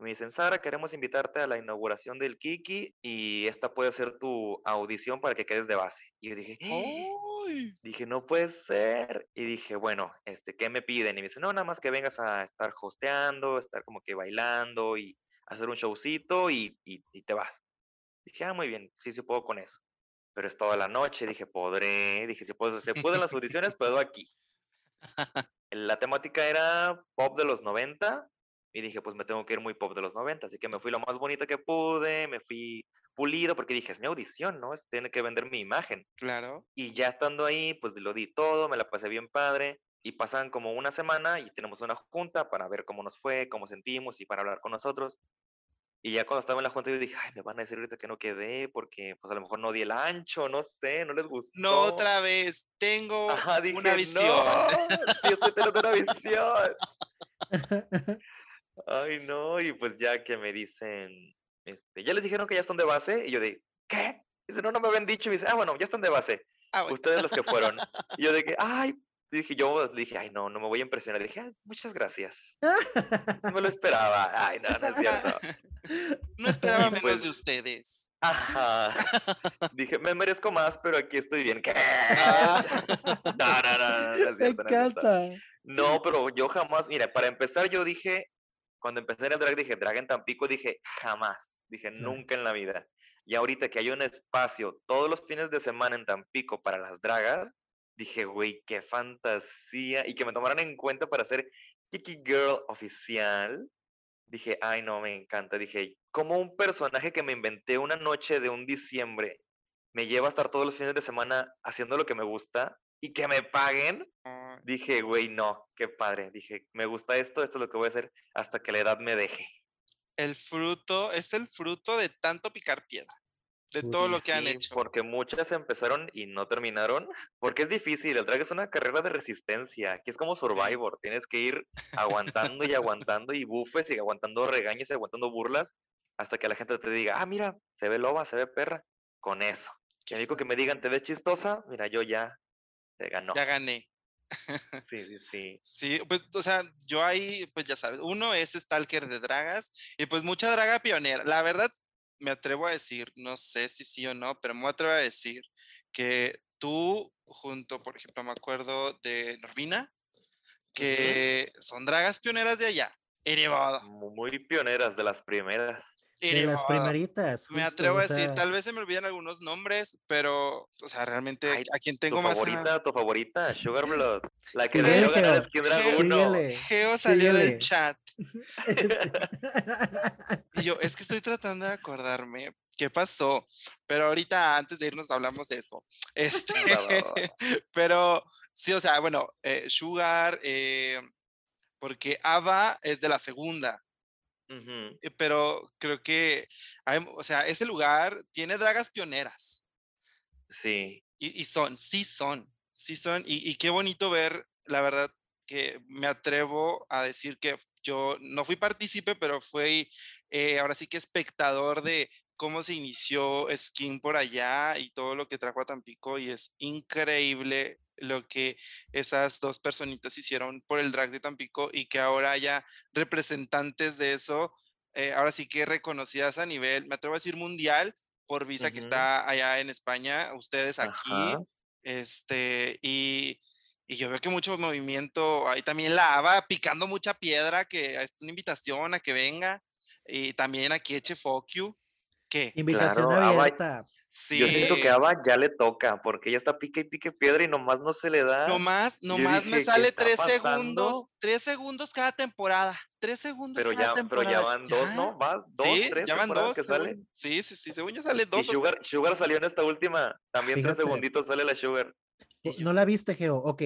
Me dicen, Sara, queremos invitarte a la inauguración del Kiki y esta puede ser tu audición para que quedes de base. Y yo dije, ¡Oh! Dije, no puede ser. Y dije, bueno, este, ¿qué me piden? Y me dice, no, nada más que vengas a estar hosteando, estar como que bailando y hacer un showcito y, y, te vas. Dije, ah, muy bien, sí, sí puedo con eso. Pero es toda la noche, dije, podré. Dije, si puedo, se pueden las audiciones, puedo aquí. [LAUGHS] La temática era pop de los 90 y dije, pues me tengo que ir muy pop de los 90, así que me fui lo más bonito que pude, me fui pulido porque dije, es mi audición, ¿no? Es, tiene que vender mi imagen. Claro. Y ya estando ahí, pues lo di todo, me la pasé bien padre. Y pasan como una semana y tenemos una junta para ver cómo nos fue, cómo sentimos y para hablar con nosotros. Y ya cuando estaba en la junta yo dije, ay, me van a decir ahorita que no quedé porque pues a lo mejor no di el ancho, no sé, no les gustó. No, otra vez, tengo una visión. No, [LAUGHS] yo estoy teniendo una visión. [LAUGHS] [LAUGHS] Ay, no, y pues ya que me dicen, este, ya les dijeron que ya están de base, y yo de, ¿qué? Dice, no, no me habían dicho, y dice, ah, bueno, ya están de base. Ah, Ustedes los que fueron. [LAUGHS] Y yo dije, ay, dije, yo dije, ay, no, no me voy a impresionar. Dije, muchas gracias. [LAUGHS] No me lo esperaba. Ay, no, no es cierto. No esperaba [LAUGHS] menos pues de ustedes. Ajá. Dije, me merezco más, pero aquí estoy bien. ¿Qué? Ah. No, no, no, me encanta. No, pero yo jamás, mira, para empezar yo dije, cuando empecé en el drag, dije, drag en Tampico, dije, jamás. Dije, nunca en la vida. Y ahorita que hay un espacio todos los fines de semana en Tampico para las dragas, dije, güey, qué fantasía. Y que me tomaran en cuenta para ser Kiki Girl oficial. Dije, ay, no, me encanta. Dije, como un personaje que me inventé una noche de un diciembre me lleva a estar todos los fines de semana haciendo lo que me gusta y que me paguen. Dije, güey, no, qué padre. Dije, me gusta esto, esto es lo que voy a hacer hasta que la edad me deje. El fruto, es el fruto de tanto picar piedra de todo lo que han hecho. Porque muchas empezaron y no terminaron, porque es difícil, el drag es una carrera de resistencia, aquí es como Survivor, tienes que ir aguantando y aguantando y bufes y aguantando regaños y aguantando burlas hasta que la gente te diga, ah, mira, se ve loba, se ve perra, con eso. Que único que me digan, te ves chistosa, mira, yo ya ganó. Ya gané. [LAUGHS] Sí, sí, sí. Sí, pues, o sea, yo ahí, pues ya sabes, uno es Stalker de dragas y pues mucha draga pionera. La verdad, me atrevo a decir, no sé si sí o no, pero me atrevo a decir que tú, junto, por ejemplo, me acuerdo de Norvina, que son dragas pioneras de allá. Muy pioneras, de las primeras. De las primeritas. me atrevo a decir, tal vez se me olvidan algunos nombres, pero, o sea, realmente a quien tengo tu más. Favorita, Tu favorita, Sugar [LAUGHS] Blood. La que debió ganar Skin Dragon 1. Geo salió del chat. [LAUGHS] [LAUGHS] y yo, es que estoy tratando de acordarme qué pasó, pero ahorita antes de irnos hablamos de eso. Este, pero sí, o sea, bueno, eh, Sugar, eh, porque Ava es de la segunda. Eh, pero creo que, o sea, ese lugar tiene dragas pioneras. Sí. Y, son, sí son, sí son. Y, qué bonito ver, la verdad, que me atrevo a decir que yo no fui partícipe, pero fui eh, ahora sí que espectador de cómo se inició Skin por allá y todo lo que trajo a Tampico y es increíble lo que esas dos personitas hicieron por el drag de Tampico y que ahora haya representantes de eso, eh, ahora sí que reconocidas a nivel, me atrevo a decir mundial, por Visa que está allá en España, ustedes aquí, este, y, y, yo veo que mucho movimiento, ahí también la ABA picando mucha piedra, que es una invitación a que venga, y también aquí eche Focus, que Invitación abierta. Yo siento que a Ava ya le toca, porque ella está pique y pique piedra y nomás no se le da. Nomás, nomás me sale tres segundos, tres segundos cada temporada, tres segundos pero cada ya, temporada. Pero ya van dos, ¿no? ¿Va? ¿Dos, sí, tres ya van dos, que salen? Sí, sí, sí, según yo sale dos. Y Sugar, Sugar salió en esta última, también tres segunditos sale la Sugar. Eh, ¿No la viste, Geo? Ok.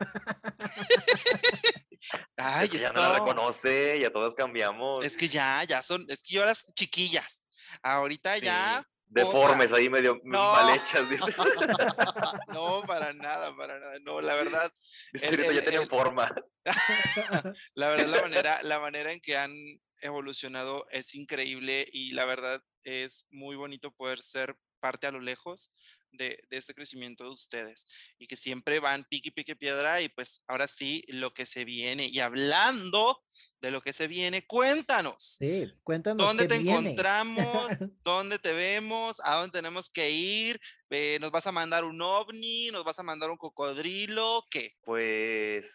[LAUGHS] Ay, es que ya no la reconoce, ya todas cambiamos. Es que ya, ya son, es que yo las chiquillas. Ahorita ya deformes ahí medio mal hechas. [LAUGHS] no, para nada, para nada. No, la verdad. ya tienen forma. [LAUGHS] la verdad, la manera, [LAUGHS] la manera en que han evolucionado es increíble y la verdad es muy bonito poder ser parte a lo lejos de, este crecimiento de ustedes y que siempre van pique pique piedra y pues ahora sí lo que se viene y hablando de lo que se viene cuéntanos sí cuéntanos dónde te encontramos [LAUGHS] dónde te vemos a dónde tenemos que ir eh, nos vas a mandar un ovni nos vas a mandar un cocodrilo qué pues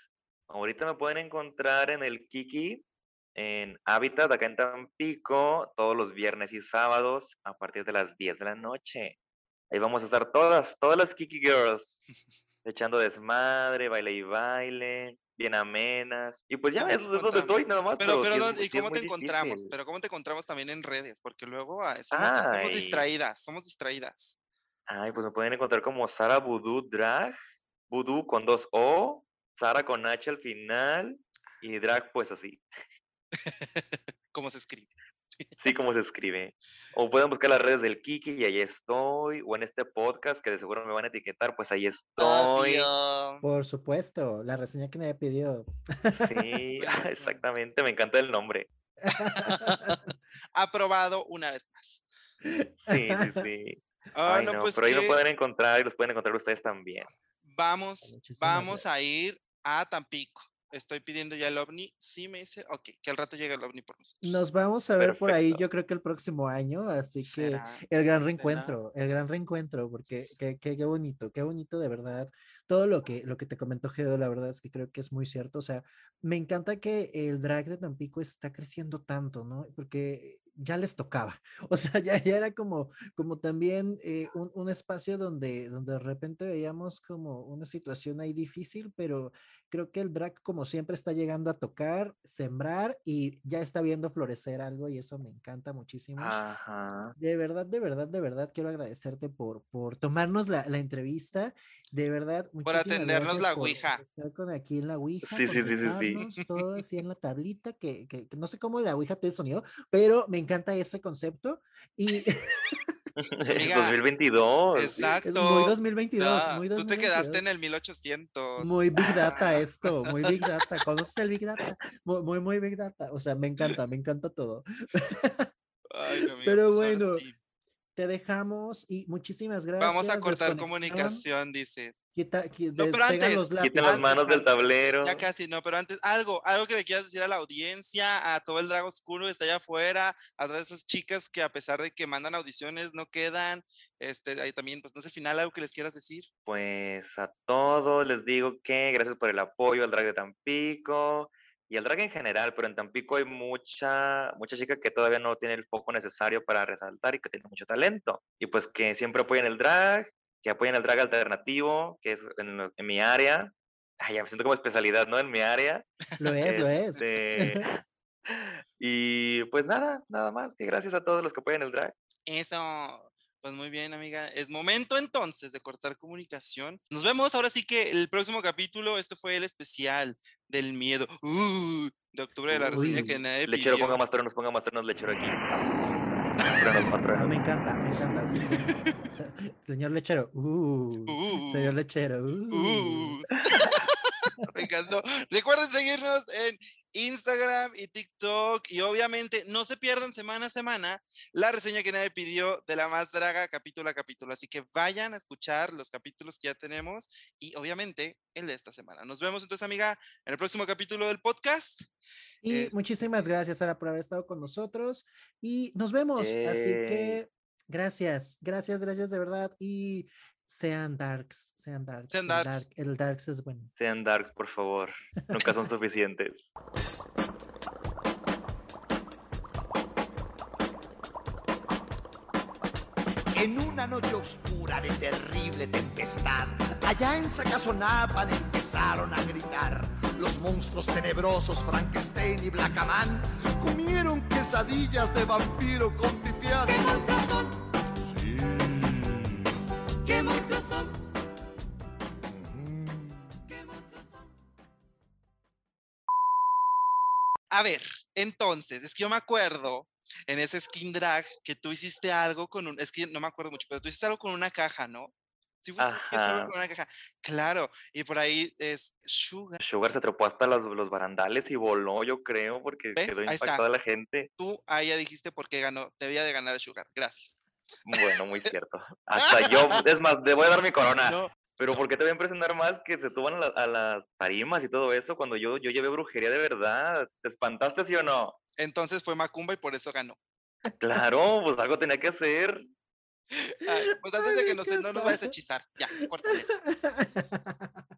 ahorita me pueden encontrar en el Kiki en Hábitat, acá en Tampico, todos los viernes y sábados a partir de las 10 de la noche. Ahí vamos a estar todas, todas las Kiki Girls, [LAUGHS] echando desmadre, baile y baile, bien amenas. Y pues ya ves es donde estoy nada más. Pero, pero, ¿y cómo te encontramos? Pero ¿cómo te encontramos también en redes? Porque luego ah, somos, distraídas, somos distraídas. Ay, pues me pueden encontrar como Sara Voodoo Drag, Voodoo con dos O, Sara con H al final y Drag pues así. [LAUGHS] ¿Cómo se escribe? Sí, como se escribe. O pueden buscar las redes del Kiki y ahí estoy. O en este podcast que de seguro me van a etiquetar, pues ahí estoy. Por supuesto, la reseña que me pidió. Sí, [LAUGHS] [LAUGHS] exactamente, me encanta el nombre. [LAUGHS] Aprobado una vez más. Sí, sí, sí. Ah, no, pues pero ahí lo pueden encontrar y los pueden encontrar ustedes también. Vamos, vamos a ir a Tampico estoy pidiendo ya el ovni. Sí, me dice, ok, que al rato llegue el ovni por nosotros. Nos vamos a ver por ahí, yo creo que el próximo año, así que el gran reencuentro, el gran reencuentro, porque qué, qué, qué, bonito, qué bonito de verdad. Todo lo que, lo que te comentó Gedo, la verdad es que creo que es muy cierto. O sea, me encanta que el drag de Tampico está creciendo tanto, ¿no? Porque ya les tocaba. [LAUGHS] O sea, ya, ya era como, como también eh, un, un, espacio donde, donde de repente veíamos como una situación ahí difícil, pero creo que el drag como siempre está llegando a tocar, sembrar y ya está viendo florecer algo y eso me encanta muchísimo. De verdad, de verdad, de verdad quiero agradecerte por, por tomarnos la, la entrevista. De verdad, por atendernos la Ouija. estar con aquí en la Ouija. Sí, sí, sí, sí, sí. Todo [LAUGHS] así en la tablita, que, que, que, no sé cómo la Ouija te sonido, pero me encanta ese concepto. Y [LAUGHS] 2022. Exacto. muy 2022, muy 2022. Tú te quedaste en el 1800. Muy Big Data esto, muy Big [LAUGHS] Data. ¿Conoces el Big Data? Muy, muy, Big Data. O sea, me encanta, me encanta todo. Pero pues bueno, te dejamos y muchísimas gracias. Vamos a cortar comunicación, dices. Quita, no, pero antes, los las manos del tablero. Ya casi, no, pero antes, algo, algo que le quieras decir a la audiencia, a todo el drago oscuro que está allá afuera, a todas esas chicas que a pesar de que mandan audiciones no quedan, este, ahí también, pues no sé, al final algo que les quieras decir. Pues a todos les digo que gracias por el apoyo al drag de Tampico, y el drag en general, pero en Tampico hay mucha, mucha chica que todavía no tiene el foco necesario para resaltar y que tiene mucho talento. Y pues que siempre apoyan el drag, que apoyan el drag alternativo, que es en, mi área. Ay, ya me siento como especialidad, ¿no? En mi área. Lo [LAUGHS] es, lo es. Este, [LAUGHS] [LAUGHS] y pues nada, nada más que gracias a todos los que apoyan el drag. Eso. Pues muy bien, amiga. Es momento entonces de cortar comunicación. Nos vemos ahora sí que el próximo capítulo, este fue el especial del miedo uh, de octubre de la reseña que nadie Lechero, ponga más terrenos, ponga más terrenos, lechero aquí. [LAUGHS] Me encanta, me encanta. Sí. [LAUGHS] Señor lechero. Uh, uh, señor lechero. Uh. [LAUGHS] me encantó. Recuerden seguirnos en Instagram y TikTok. Y obviamente no se pierdan semana a semana la reseña que nadie pidió de la más draga capítulo a capítulo. Así que vayan a escuchar los capítulos que ya tenemos y obviamente el de esta semana. Nos vemos entonces, amiga, en el próximo capítulo del podcast. Y muchísimas gracias, Sara, por haber estado con nosotros. Y nos vemos. Así que gracias, gracias, gracias de verdad. Y sean darks, sean darks. Sean darks. El, darks es bueno. Sean darks, por favor. Nunca son suficientes. En una noche oscura de terrible tempestad, allá en Sacazonapan empezaron a gritar. Los monstruos tenebrosos Frankenstein y Blackaman comieron quesadillas de vampiro con pipián. ¿Qué monstruos son? A ver, entonces, es que yo me acuerdo en ese skin drag que tú hiciste algo con un, es que no me acuerdo mucho, pero tú hiciste algo con una caja, ¿no? Sí, fue algo con una caja. Claro, y por ahí es Sugar. Sugar se trepó hasta los, los barandales y voló, yo creo, porque quedó impactada la gente. Tú ahí ya dijiste por qué ganó, debía de ganar Sugar. Gracias. Bueno, muy cierto. [LAUGHS] Hasta yo, es más, te voy a dar mi corona. Pero ¿por qué te voy a impresionar más que se tuvan a, las tarimas y todo eso cuando yo, yo llevé brujería de verdad? ¿Te espantaste, sí o no? Entonces fue Macumba y por eso ganó. Claro, [LAUGHS] pues algo tenía que hacer. pues antes de que nos, no nos vayas a hechizar, ya, córtale. [LAUGHS]